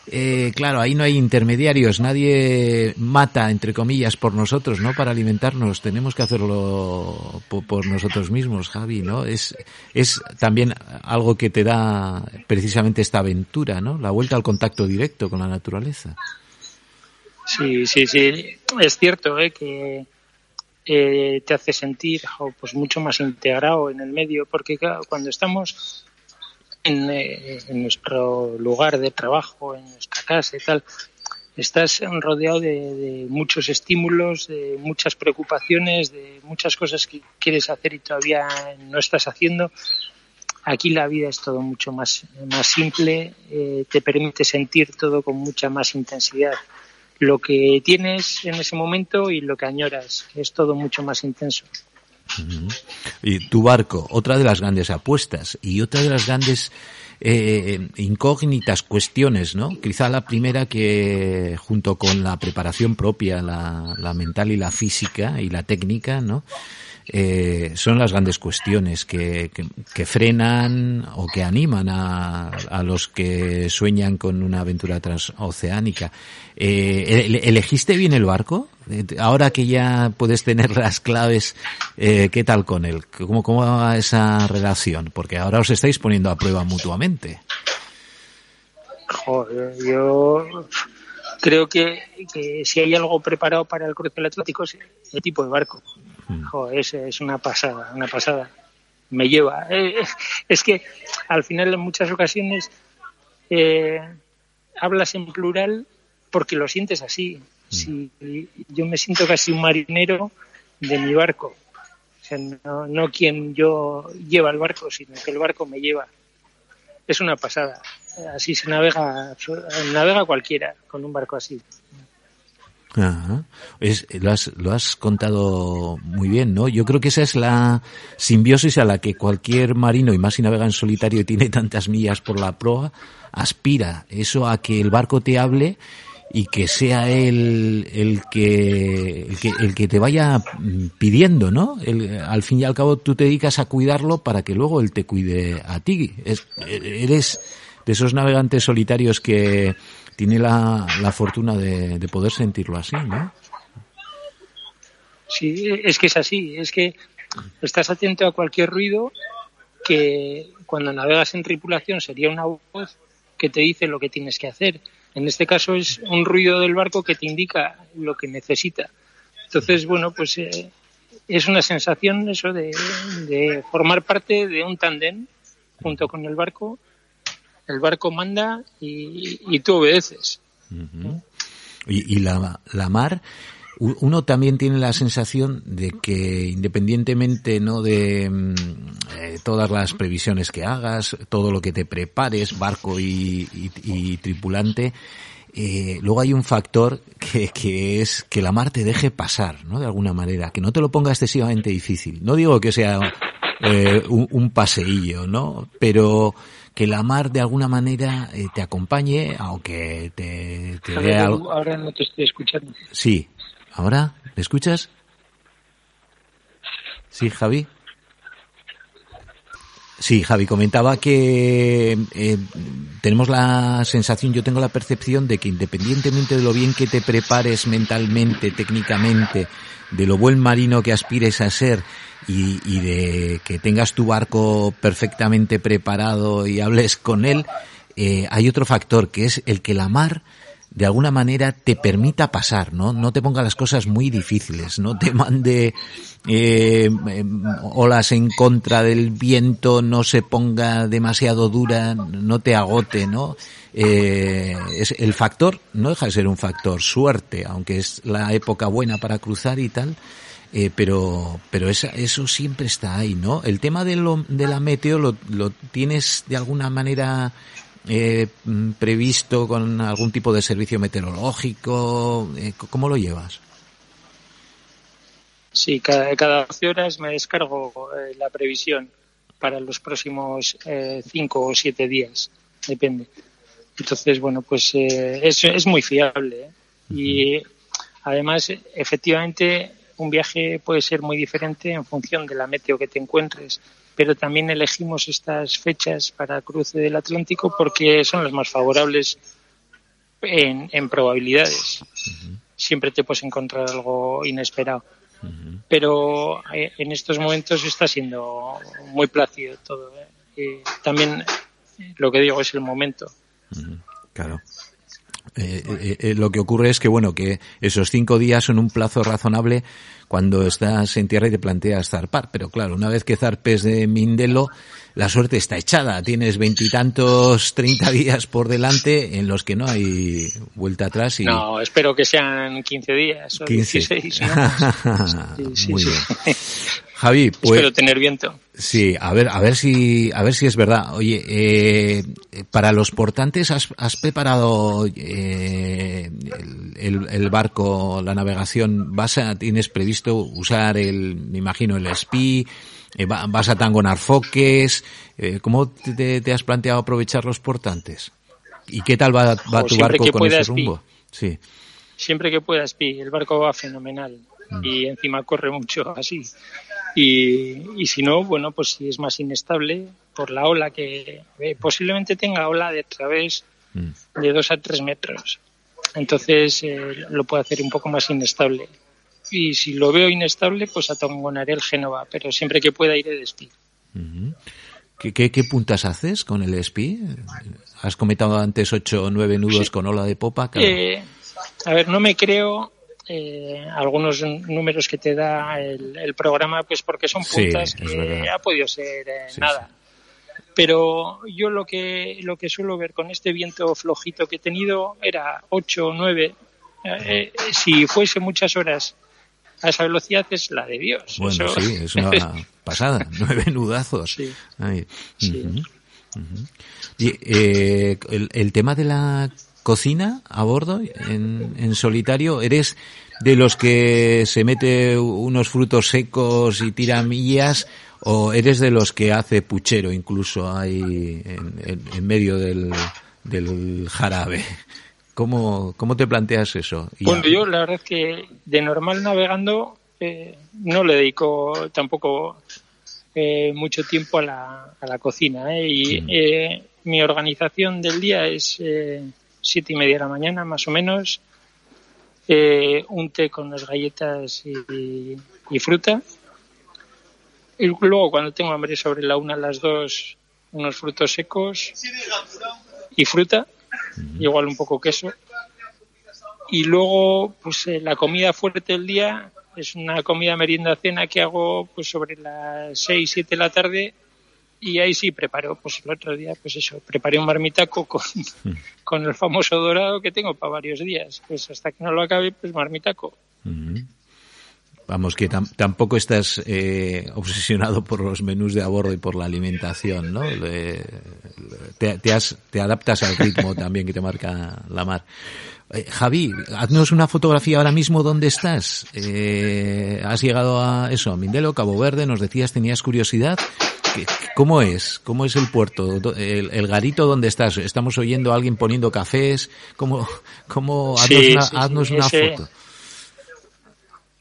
eh, claro, ahí no hay intermediarios. Nadie mata, entre comillas, por nosotros, ¿no? Para alimentarnos. Tenemos que hacerlo po- por, nosotros mismos, Javi, ¿no? Es, es también algo que te da precisamente esta aventura, ¿no? La vuelta al contacto directo con la naturaleza. Sí, sí, sí. Es cierto ¿eh? que eh, te hace sentir pues mucho más integrado en el medio, porque claro, cuando estamos en, eh, en nuestro lugar de trabajo, en nuestra casa y tal, estás rodeado de, muchos estímulos, de muchas preocupaciones, de muchas cosas que quieres hacer y todavía no estás haciendo. Aquí la vida es todo mucho más, más simple, eh, te permite sentir todo con mucha más intensidad lo que tienes en ese momento y lo que añoras, es todo mucho más intenso. Y tu barco, otra de las grandes apuestas y otra de las grandes eh, incógnitas cuestiones, ¿no? Quizá la primera que junto con la preparación propia, la, mental y la física y la técnica, ¿no? Eh, son las grandes cuestiones que, frenan o que animan a, a los que sueñan con una aventura transoceánica. Eh, ¿ele- ¿Elegiste bien el barco? Eh, Ahora que ya puedes tener las claves, eh, ¿qué tal con él? ¿Cómo, ¿Cómo va esa relación? Porque ahora os estáis poniendo a prueba mutuamente. Joder, yo creo que, que si hay algo preparado para el cruce del Atlántico es el tipo de barco. Joder, es, es una pasada, una pasada. Me lleva. Eh, es que al final en muchas ocasiones eh, hablas en plural porque lo sientes así. Si, yo me siento casi un marinero de mi barco. O sea, no, no quien yo lleva el barco, sino que el barco me lleva. Es una pasada. así se navega, navega cualquiera con un barco así. Ajá. Es, lo, has, lo has contado muy bien, ¿no? Yo creo que esa es la simbiosis a la que cualquier marino, y más si navega en solitario y tiene tantas millas por la proa, aspira. Eso a que el barco te hable y que sea él el que, el que, el que te vaya mm, pidiendo, ¿no? El- al fin y al cabo tú te dedicas a cuidarlo para que luego él te cuide a ti. Es- eres de esos navegantes solitarios que tiene la, la fortuna de, de poder sentirlo así, ¿no? Sí, es que es así, es que estás atento a cualquier ruido que cuando navegas en tripulación sería una voz que te dice lo que tienes que hacer. En este caso es un ruido del barco que te indica lo que necesita. Entonces, bueno, pues eh, es una sensación eso de, de formar parte de un tándem junto con el barco. El barco manda y, y tú obedeces. Y, y la, la mar, uno también tiene la sensación de que independientemente no de mm, eh, todas las previsiones que hagas, todo lo que te prepares, barco y, y- y tripulante, eh, luego hay un factor que, que es que la mar te deje pasar, ¿no? De alguna manera, que no te lo ponga excesivamente difícil. No digo que sea eh, un, un paseillo, ¿no? Pero que la mar de alguna manera eh, te acompañe, aunque te, te dé algo. ahora no te estoy escuchando. Sí. ¿Ahora? ¿Me escuchas? Sí, Javi. Sí, Javi, comentaba que eh, tenemos la sensación, yo tengo la percepción de que independientemente de lo bien que te prepares mentalmente, técnicamente, de lo buen marino que aspires a ser y, de que tengas tu barco perfectamente preparado y hables con él, eh, hay otro factor que es el que la mar de alguna manera te permita pasar, ¿no? No te ponga las cosas muy difíciles, no te mande eh, em, olas en contra del viento, no se ponga demasiado dura, no te agote, ¿no? Eh, es el factor no deja de ser un factor suerte, aunque es la época buena para cruzar y tal. Eh, pero pero esa- eso siempre está ahí, ¿no? El tema de, lo, de la meteo lo, lo tienes de alguna manera eh, mm, previsto con algún tipo de servicio meteorológico? Eh, ¿Cómo lo llevas? Sí, cada, cada 12 horas me descargo eh, la previsión para los próximos 5 o 7 días, depende. Entonces, bueno, pues eh, es, es muy fiable. ¿eh? Y además, efectivamente, un viaje puede ser muy diferente en función de la meteo que te encuentres, pero también elegimos estas fechas para cruce del Atlántico porque son las más favorables en, en probabilidades. Siempre te puedes encontrar algo inesperado pero eh, en estos momentos está siendo muy plácido todo. ¿eh? Y también lo que digo es el momento. Claro. Eh, eh, eh, lo que ocurre es que, bueno, que esos cinco días son un plazo razonable cuando estás en tierra y te planteas zarpar. Pero claro, una vez que zarpes de Mindelo, la suerte está echada. Tienes veintitantos, treinta días por delante en los que no hay vuelta atrás y... No, espero que sean 15 días o 15. 16. ¿no? Sí, sí, Muy sí. bien. Javi, pues... Espero tener viento. Sí, a ver, a ver si, a ver si es verdad. Oye, eh, para los portantes has, has preparado eh, el, el- el barco, la navegación. Vas a, tienes previsto usar el, me imagino, el SPI. eh, va- vas a tangonar foques. Eh, ¿Cómo te, te has planteado aprovechar los portantes? ¿Y qué tal va, va Jo, tu barco con pueda ese SPI. rumbo? Sí. Siempre que puedas, Pi, el barco va fenomenal y encima corre mucho así. Y, y si no, bueno, pues si es más inestable por la ola que eh, posiblemente tenga ola de través de dos a tres metros. Entonces eh, lo puede hacer un poco más inestable. Y si lo veo inestable, pues atongonaré el Génova, pero siempre que pueda iré de espi. ¿Qué, qué, qué puntas haces con el SPI? Has comentado antes ocho o nueve nudos con ola de popa. claro. Eh, a ver, no me creo eh, algunos números que te da el, el programa, pues porque son puntas que ha podido ser eh, Sí, nada. Pero yo lo que lo que suelo ver con este viento flojito que he tenido era 8 o 9. Eh, eh, si fuese muchas horas a esa velocidad es la de Dios. Bueno, Eso- sí, es una pasada. Nueve nudazos. Sí. Ay, Sí. ujú. Y, eh, el, el tema de la cocina a bordo en, en solitario, ¿eres de los que se mete unos frutos secos y tira millas o eres de los que hace puchero incluso ahí en, en- en medio del, del jarabe? ¿Cómo, ¿Cómo te planteas eso? Bueno, yo la verdad es que de normal navegando eh, no le dedico tampoco eh, mucho tiempo a la, a la cocina. ¿eh? Y eh, mi organización del día es eh, siete y media de la mañana, más o menos. eh, un té con las galletas y, y fruta. Y luego, cuando tengo hambre sobre la una a las dos, unos frutos secos y fruta, igual un poco queso. Y luego, pues eh, la comida fuerte del día es una comida merienda cena que hago pues sobre las 6, 7 de la tarde y ahí sí preparo, pues el otro día, pues eso, preparé un marmitaco con, con el famoso dorado que tengo para varios días. Pues hasta que no lo acabe, pues marmitaco. Ujú. Vamos, que tam- tampoco estás eh, obsesionado por los menús de a bordo y por la alimentación, ¿no? Le- te, te has- te adaptas al ritmo también que te marca la mar. Eh, Javi, haznos una fotografía ahora mismo dónde estás. Eh, has llegado a eso, a Mindelo, Cabo Verde, nos decías, tenías curiosidad. ¿Qué- ¿Cómo es? ¿Cómo es el puerto? El, el garito donde estás? Estamos oyendo a alguien poniendo cafés. ¿Cómo, cómo, haznos Sí, una, sí, sí, haznos una ese- foto?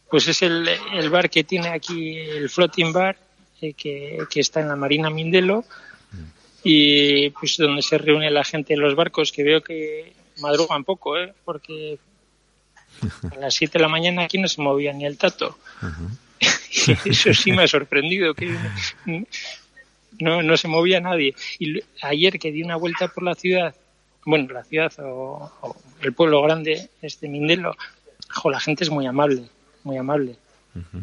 Pues es el, el bar que tiene aquí, el floating bar, eh, que, que está en la Marina Mindelo, y pues donde se reúne la gente de los barcos, que veo que madrugan poco, ¿eh? porque a las 7 de la mañana aquí no se movía ni el tato. Eso sí me ha sorprendido, que no, no se movía nadie. Y ayer que di una vuelta por la ciudad, bueno, la ciudad o, o el pueblo grande, este Mindelo, jo, la gente es muy amable, muy amable.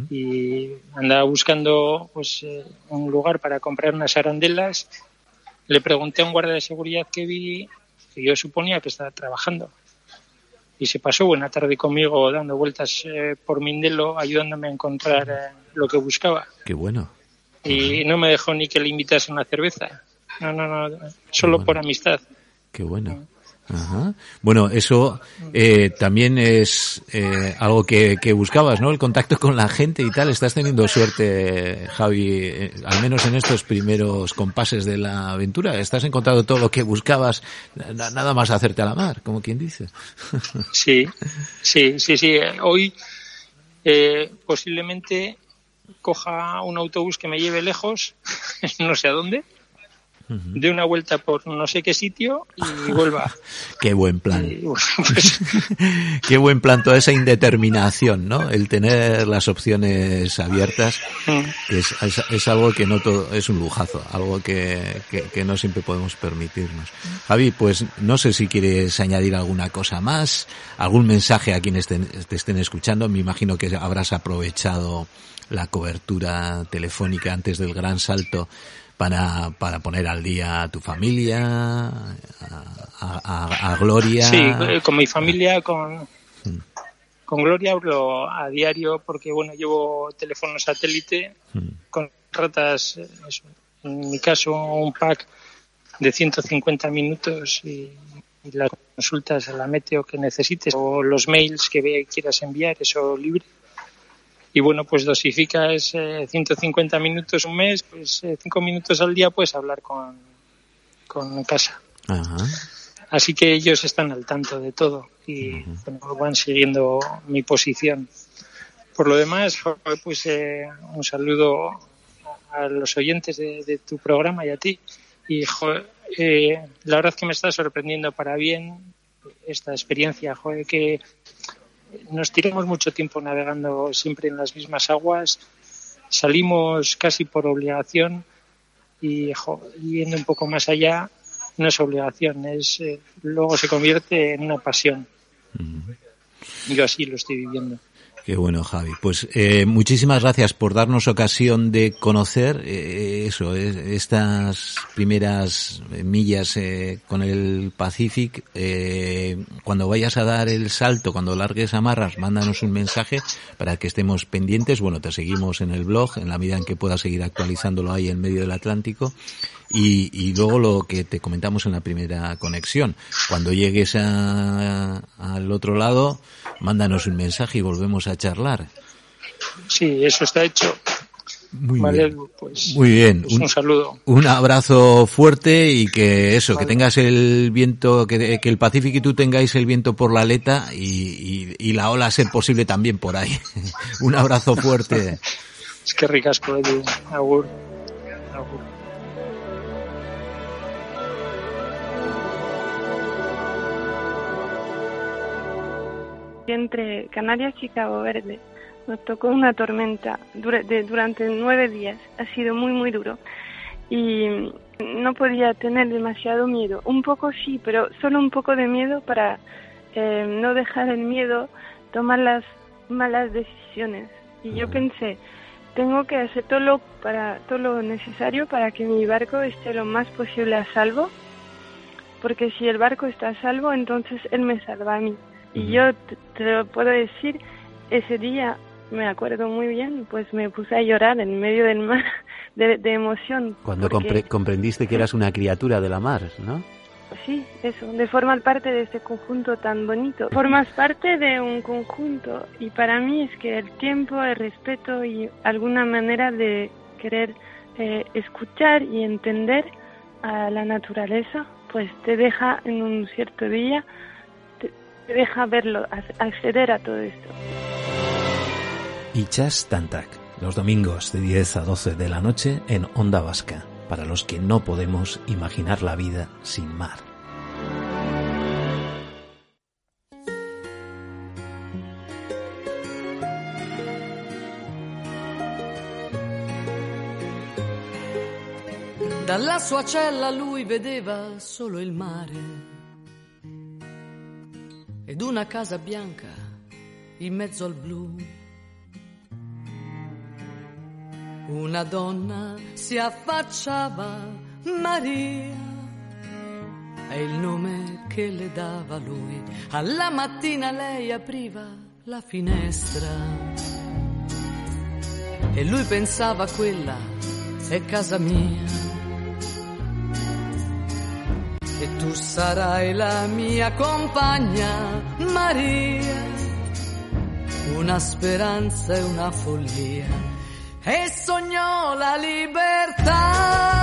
Y andaba buscando pues eh, un lugar para comprar unas arandelas. Le pregunté a un guardia de seguridad que vi, que yo suponía que estaba trabajando. Y se pasó buena tarde conmigo dando vueltas eh, por Mindelo, ayudándome a encontrar eh, lo que buscaba. Qué bueno. Y no me dejó ni que le invitase una cerveza. No, no, no, solo por amistad. Qué bueno. Ajá. Bueno, eso eh, también es eh, algo que, que buscabas, ¿no? El contacto con la gente y tal. Estás teniendo suerte, Javi, eh, al menos en estos primeros compases de la aventura. Estás encontrando todo lo que buscabas, na- nada más hacerte a la mar, como quien dice. Sí, sí, sí, sí. Hoy eh, posiblemente coja un autobús que me lleve lejos, no sé a dónde, dé una vuelta por no sé qué sitio y vuelva. Qué buen plan. Y, bueno, pues, Qué buen plan, toda esa indeterminación, ¿no? El tener las opciones abiertas, que es, es, es algo que no todo, es un lujazo, algo que, que, que no siempre podemos permitirnos. Javi, pues no sé si quieres añadir alguna cosa más, algún mensaje a quienes te, te estén escuchando. Me imagino que habrás aprovechado la cobertura telefónica antes del gran salto para, para poner al día a tu familia, a, a- a Gloria. sí, con mi familia, con, con Gloria hablo a diario porque, bueno, llevo teléfono satélite con ratas, eh, eso, en mi caso, un pack de 150 minutos y, y las consultas a la meteo que necesites o los mails que quieras enviar, eso libre. Y bueno, pues dosificas eh, 150 minutos un mes, pues 5 minutos al día puedes hablar con, con casa. Ajá. Así que ellos están al tanto de todo y bueno, van siguiendo mi posición. Por lo demás, pues eh, un saludo a los oyentes de, de tu programa y a ti. Y joder, eh, la verdad que me está sorprendiendo para bien esta experiencia, joder, que nos tiramos mucho tiempo navegando siempre en las mismas aguas, salimos casi por obligación y jo, yendo un poco más allá no es obligación, es eh, luego se convierte en una pasión. Yo así lo estoy viviendo. Qué bueno, Javi. Pues eh, muchísimas gracias por darnos ocasión de conocer eh, eso, estas primeras millas eh, con el Pacific. Eh, cuando vayas a dar el salto, cuando largues amarras, mándanos un mensaje para que estemos pendientes. Bueno, te seguimos en el blog en la medida en que puedas seguir actualizándolo ahí en medio del Atlántico. Y, y luego lo que te comentamos en la primera conexión. Cuando llegues a- al otro lado, mándanos un mensaje y volvemos a charlar. Sí, eso está hecho. Muy vale, bien. pues, Muy bien. pues un, saludo. Un abrazo fuerte y que eso, que tengas el viento, que, que el Pacífico y tú tengáis el viento por la aleta y, y, y la ola a ser posible también por ahí. un abrazo fuerte. Es que ricasco. Agur. Agur. Entre Canarias y Cabo Verde. Nos tocó una tormenta dura- de- durante nueve días. Ha sido muy, muy duro. Y no podía tener demasiado miedo. Un poco sí, pero solo un poco de miedo para eh, no dejar el miedo tomar las malas decisiones. Y yo pensé, tengo que hacer todo lo, para, todo lo necesario para que mi barco esté lo más posible a salvo. Porque si el barco está a salvo, entonces él me salva a mí. Y yo te, te lo puedo decir, ese día me acuerdo muy bien, pues me puse a llorar en medio del mar de, de emoción. Cuando porque- compre- comprendiste que eras una criatura de la mar, ¿no? Sí, eso, de formar parte de este conjunto tan bonito. Formas parte de un conjunto y para mí es que el tiempo, el respeto y alguna manera de querer eh, escuchar y entender a la naturaleza, pues te deja en un cierto día, te, deja verlo, ac- acceder a todo esto. Ichas Tantak, los domingos de 10 a 12 de la noche en Onda Vasca, para los que no podemos imaginar la vida sin mar. Dalla sua cella lui vedeva solo il mare ed una casa bianca in mezzo al blu. Una donna si affacciava, Maria, è il nome che le dava lui. Alla mattina lei apriva la finestra e lui pensava quella è casa mia. E tu sarai la mia compagna, Maria, una speranza e una follia. E sognò la libertà,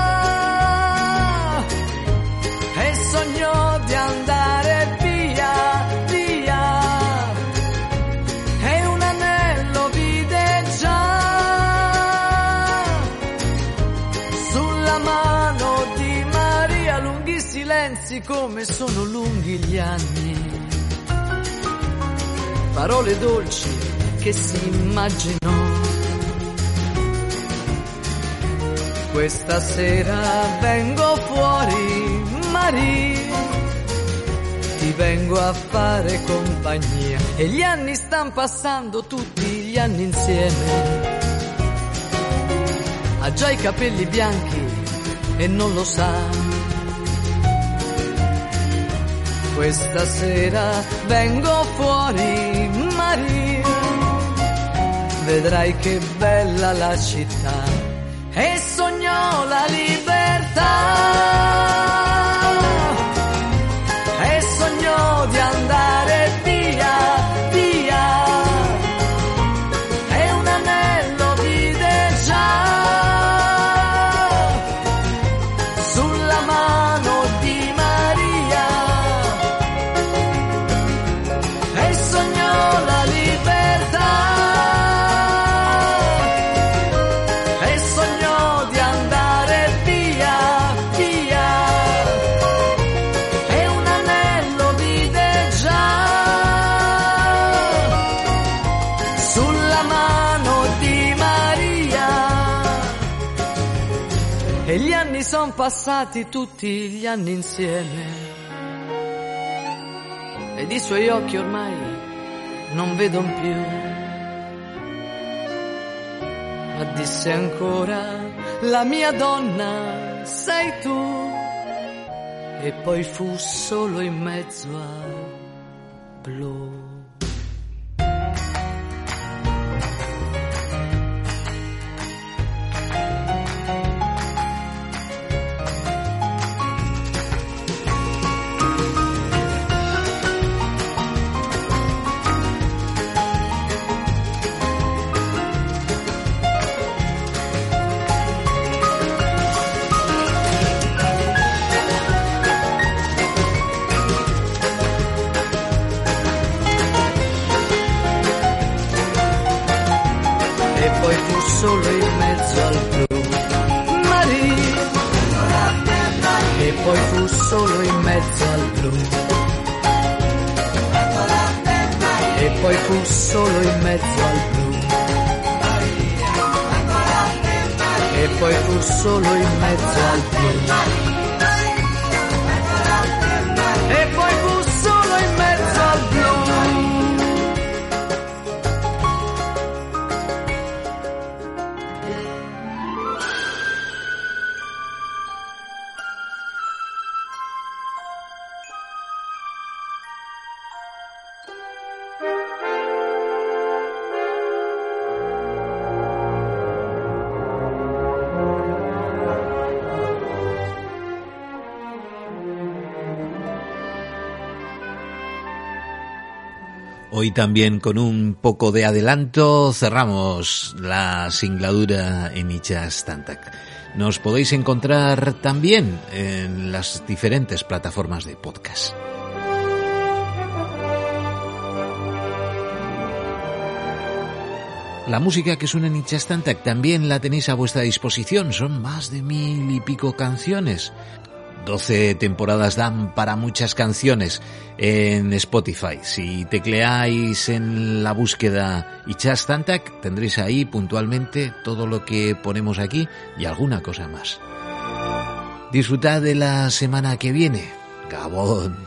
sono lunghi gli anni, parole dolci che si immaginò. Questa sera vengo fuori, Maria, ti vengo a fare compagnia e gli anni stanno passando tutti gli anni insieme. Ha già i capelli bianchi e non lo sa. Questa sera vengo fuori, Maria, vedrai che bella la città. E sognò la libertà, passati tutti gli anni insieme ed i suoi occhi ormai non vedono più. Ma disse ancora, la mia donna sei tu. E poi fu solo in mezzo a blu. Solo in mezzo al blu. Maria, e poi fu solo in mezzo al blu. E poi fu solo in mezzo al blu. E poi fu solo in mezzo al blu. E poi Hoy también con un poco de adelanto cerramos la singladura en Ichas Tantak. Nos podéis encontrar también en las diferentes plataformas de podcast. La música que suena en Ichas Tantak también la tenéis a vuestra disposición. Son más de mil y pico canciones. 12 temporadas dan para muchas canciones en Spotify. Si tecleáis en la búsqueda Ichas Tantak, tendréis ahí puntualmente todo lo que ponemos aquí y alguna cosa más. Disfrutad de la semana que viene. Gabón.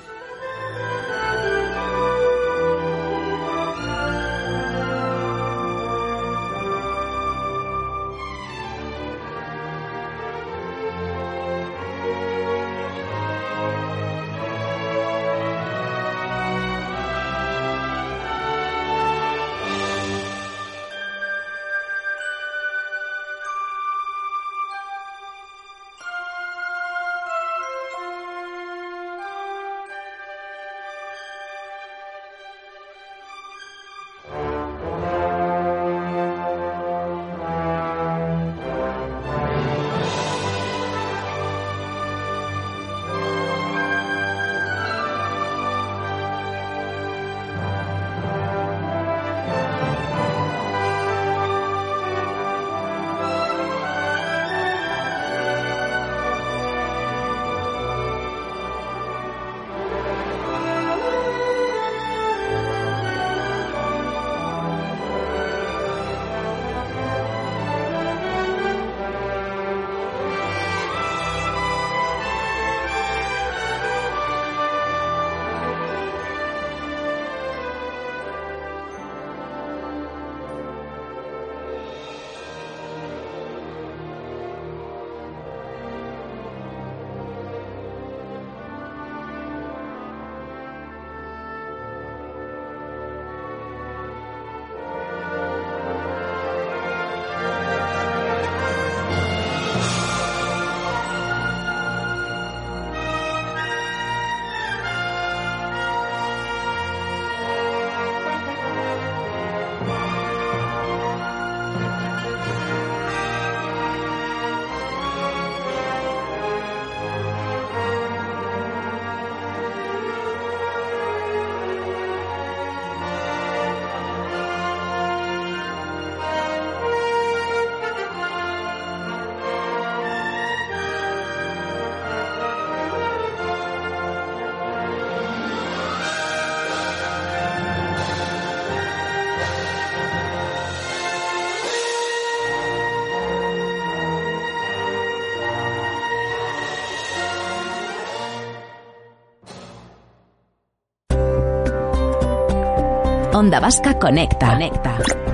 Onda Vasca Conecta. Conecta.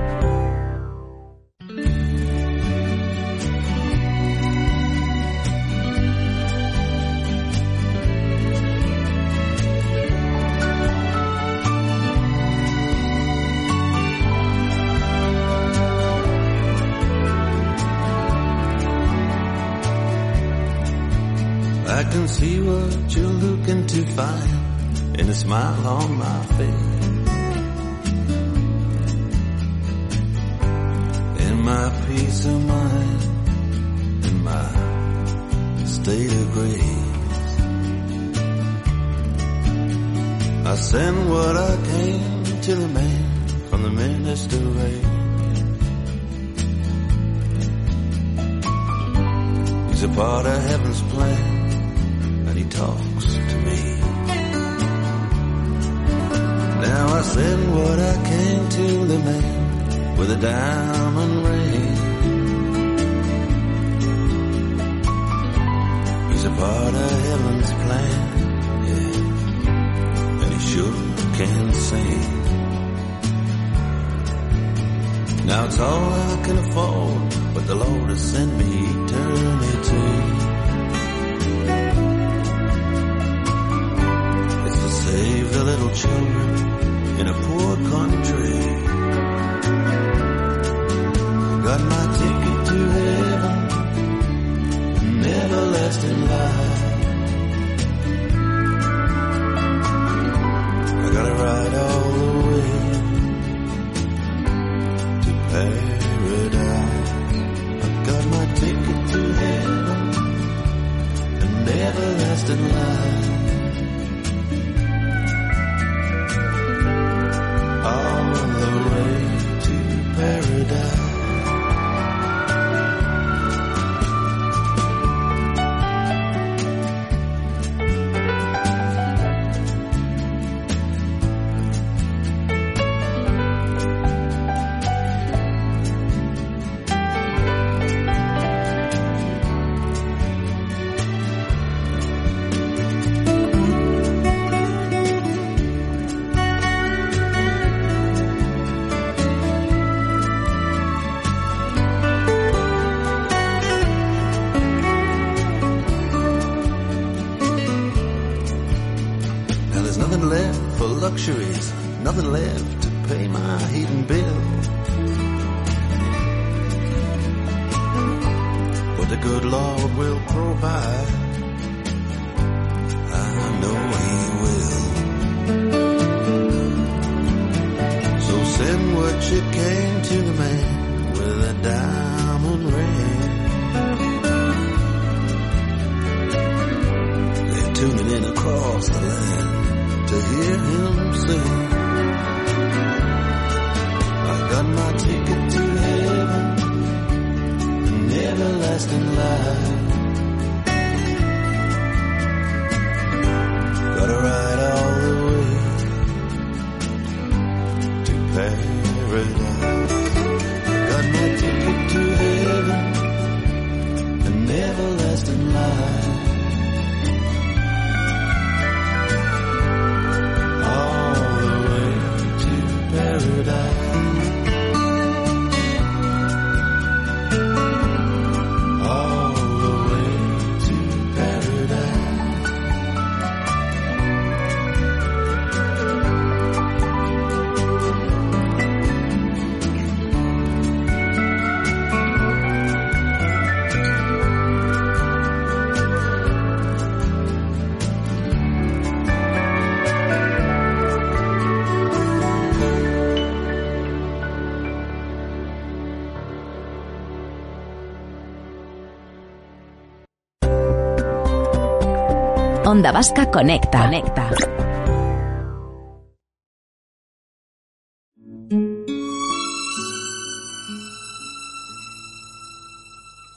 Onda Vasca Conecta. Conecta.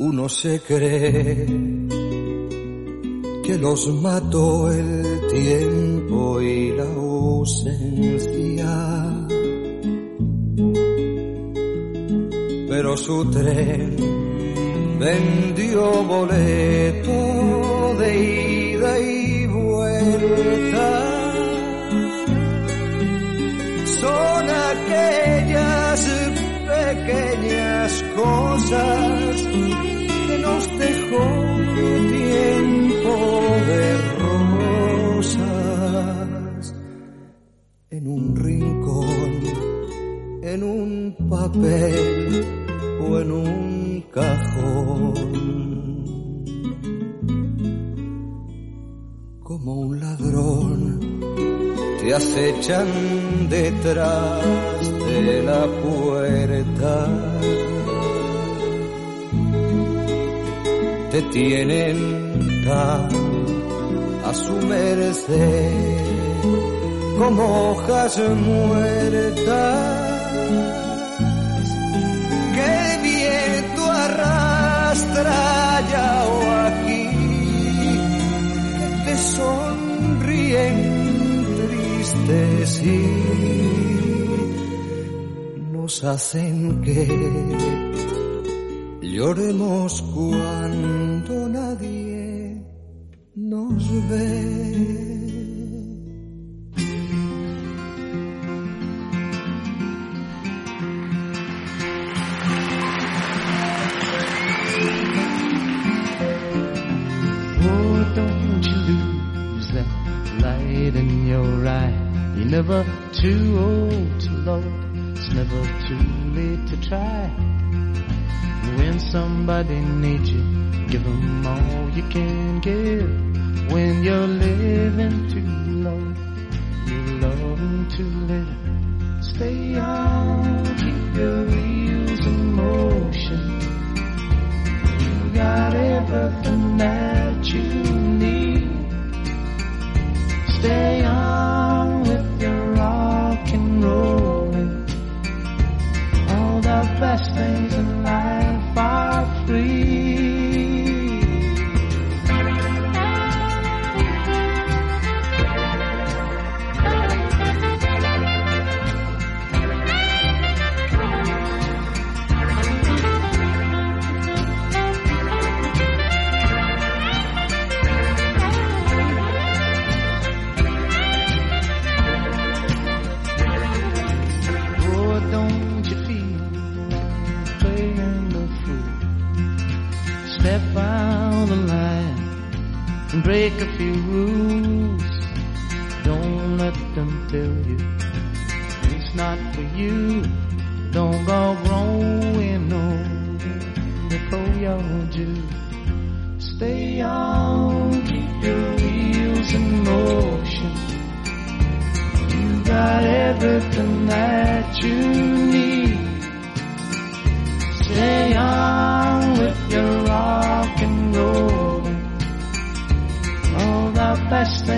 Uno se cree que los mató el tiempo y la ausencia. Pero su tren vendió boleto de ida y son aquellas pequeñas cosas que nos dejó el tiempo de rosas en un rincón, en un papel o en un café. como un ladrón te acechan detrás de la puerta. Te tienen tan a su merced como hojas muertas que el viento arrastra ya sonríen tristes y nos hacen que lloremos cuando somebody needs you, give them all you can give. When you're living too low, you're loving too little. Stay on, break a few rules. Don't let them tell you it's not for you. Don't go growing old before you're due. Stay on, keep your wheels in motion. You got everything that best thing.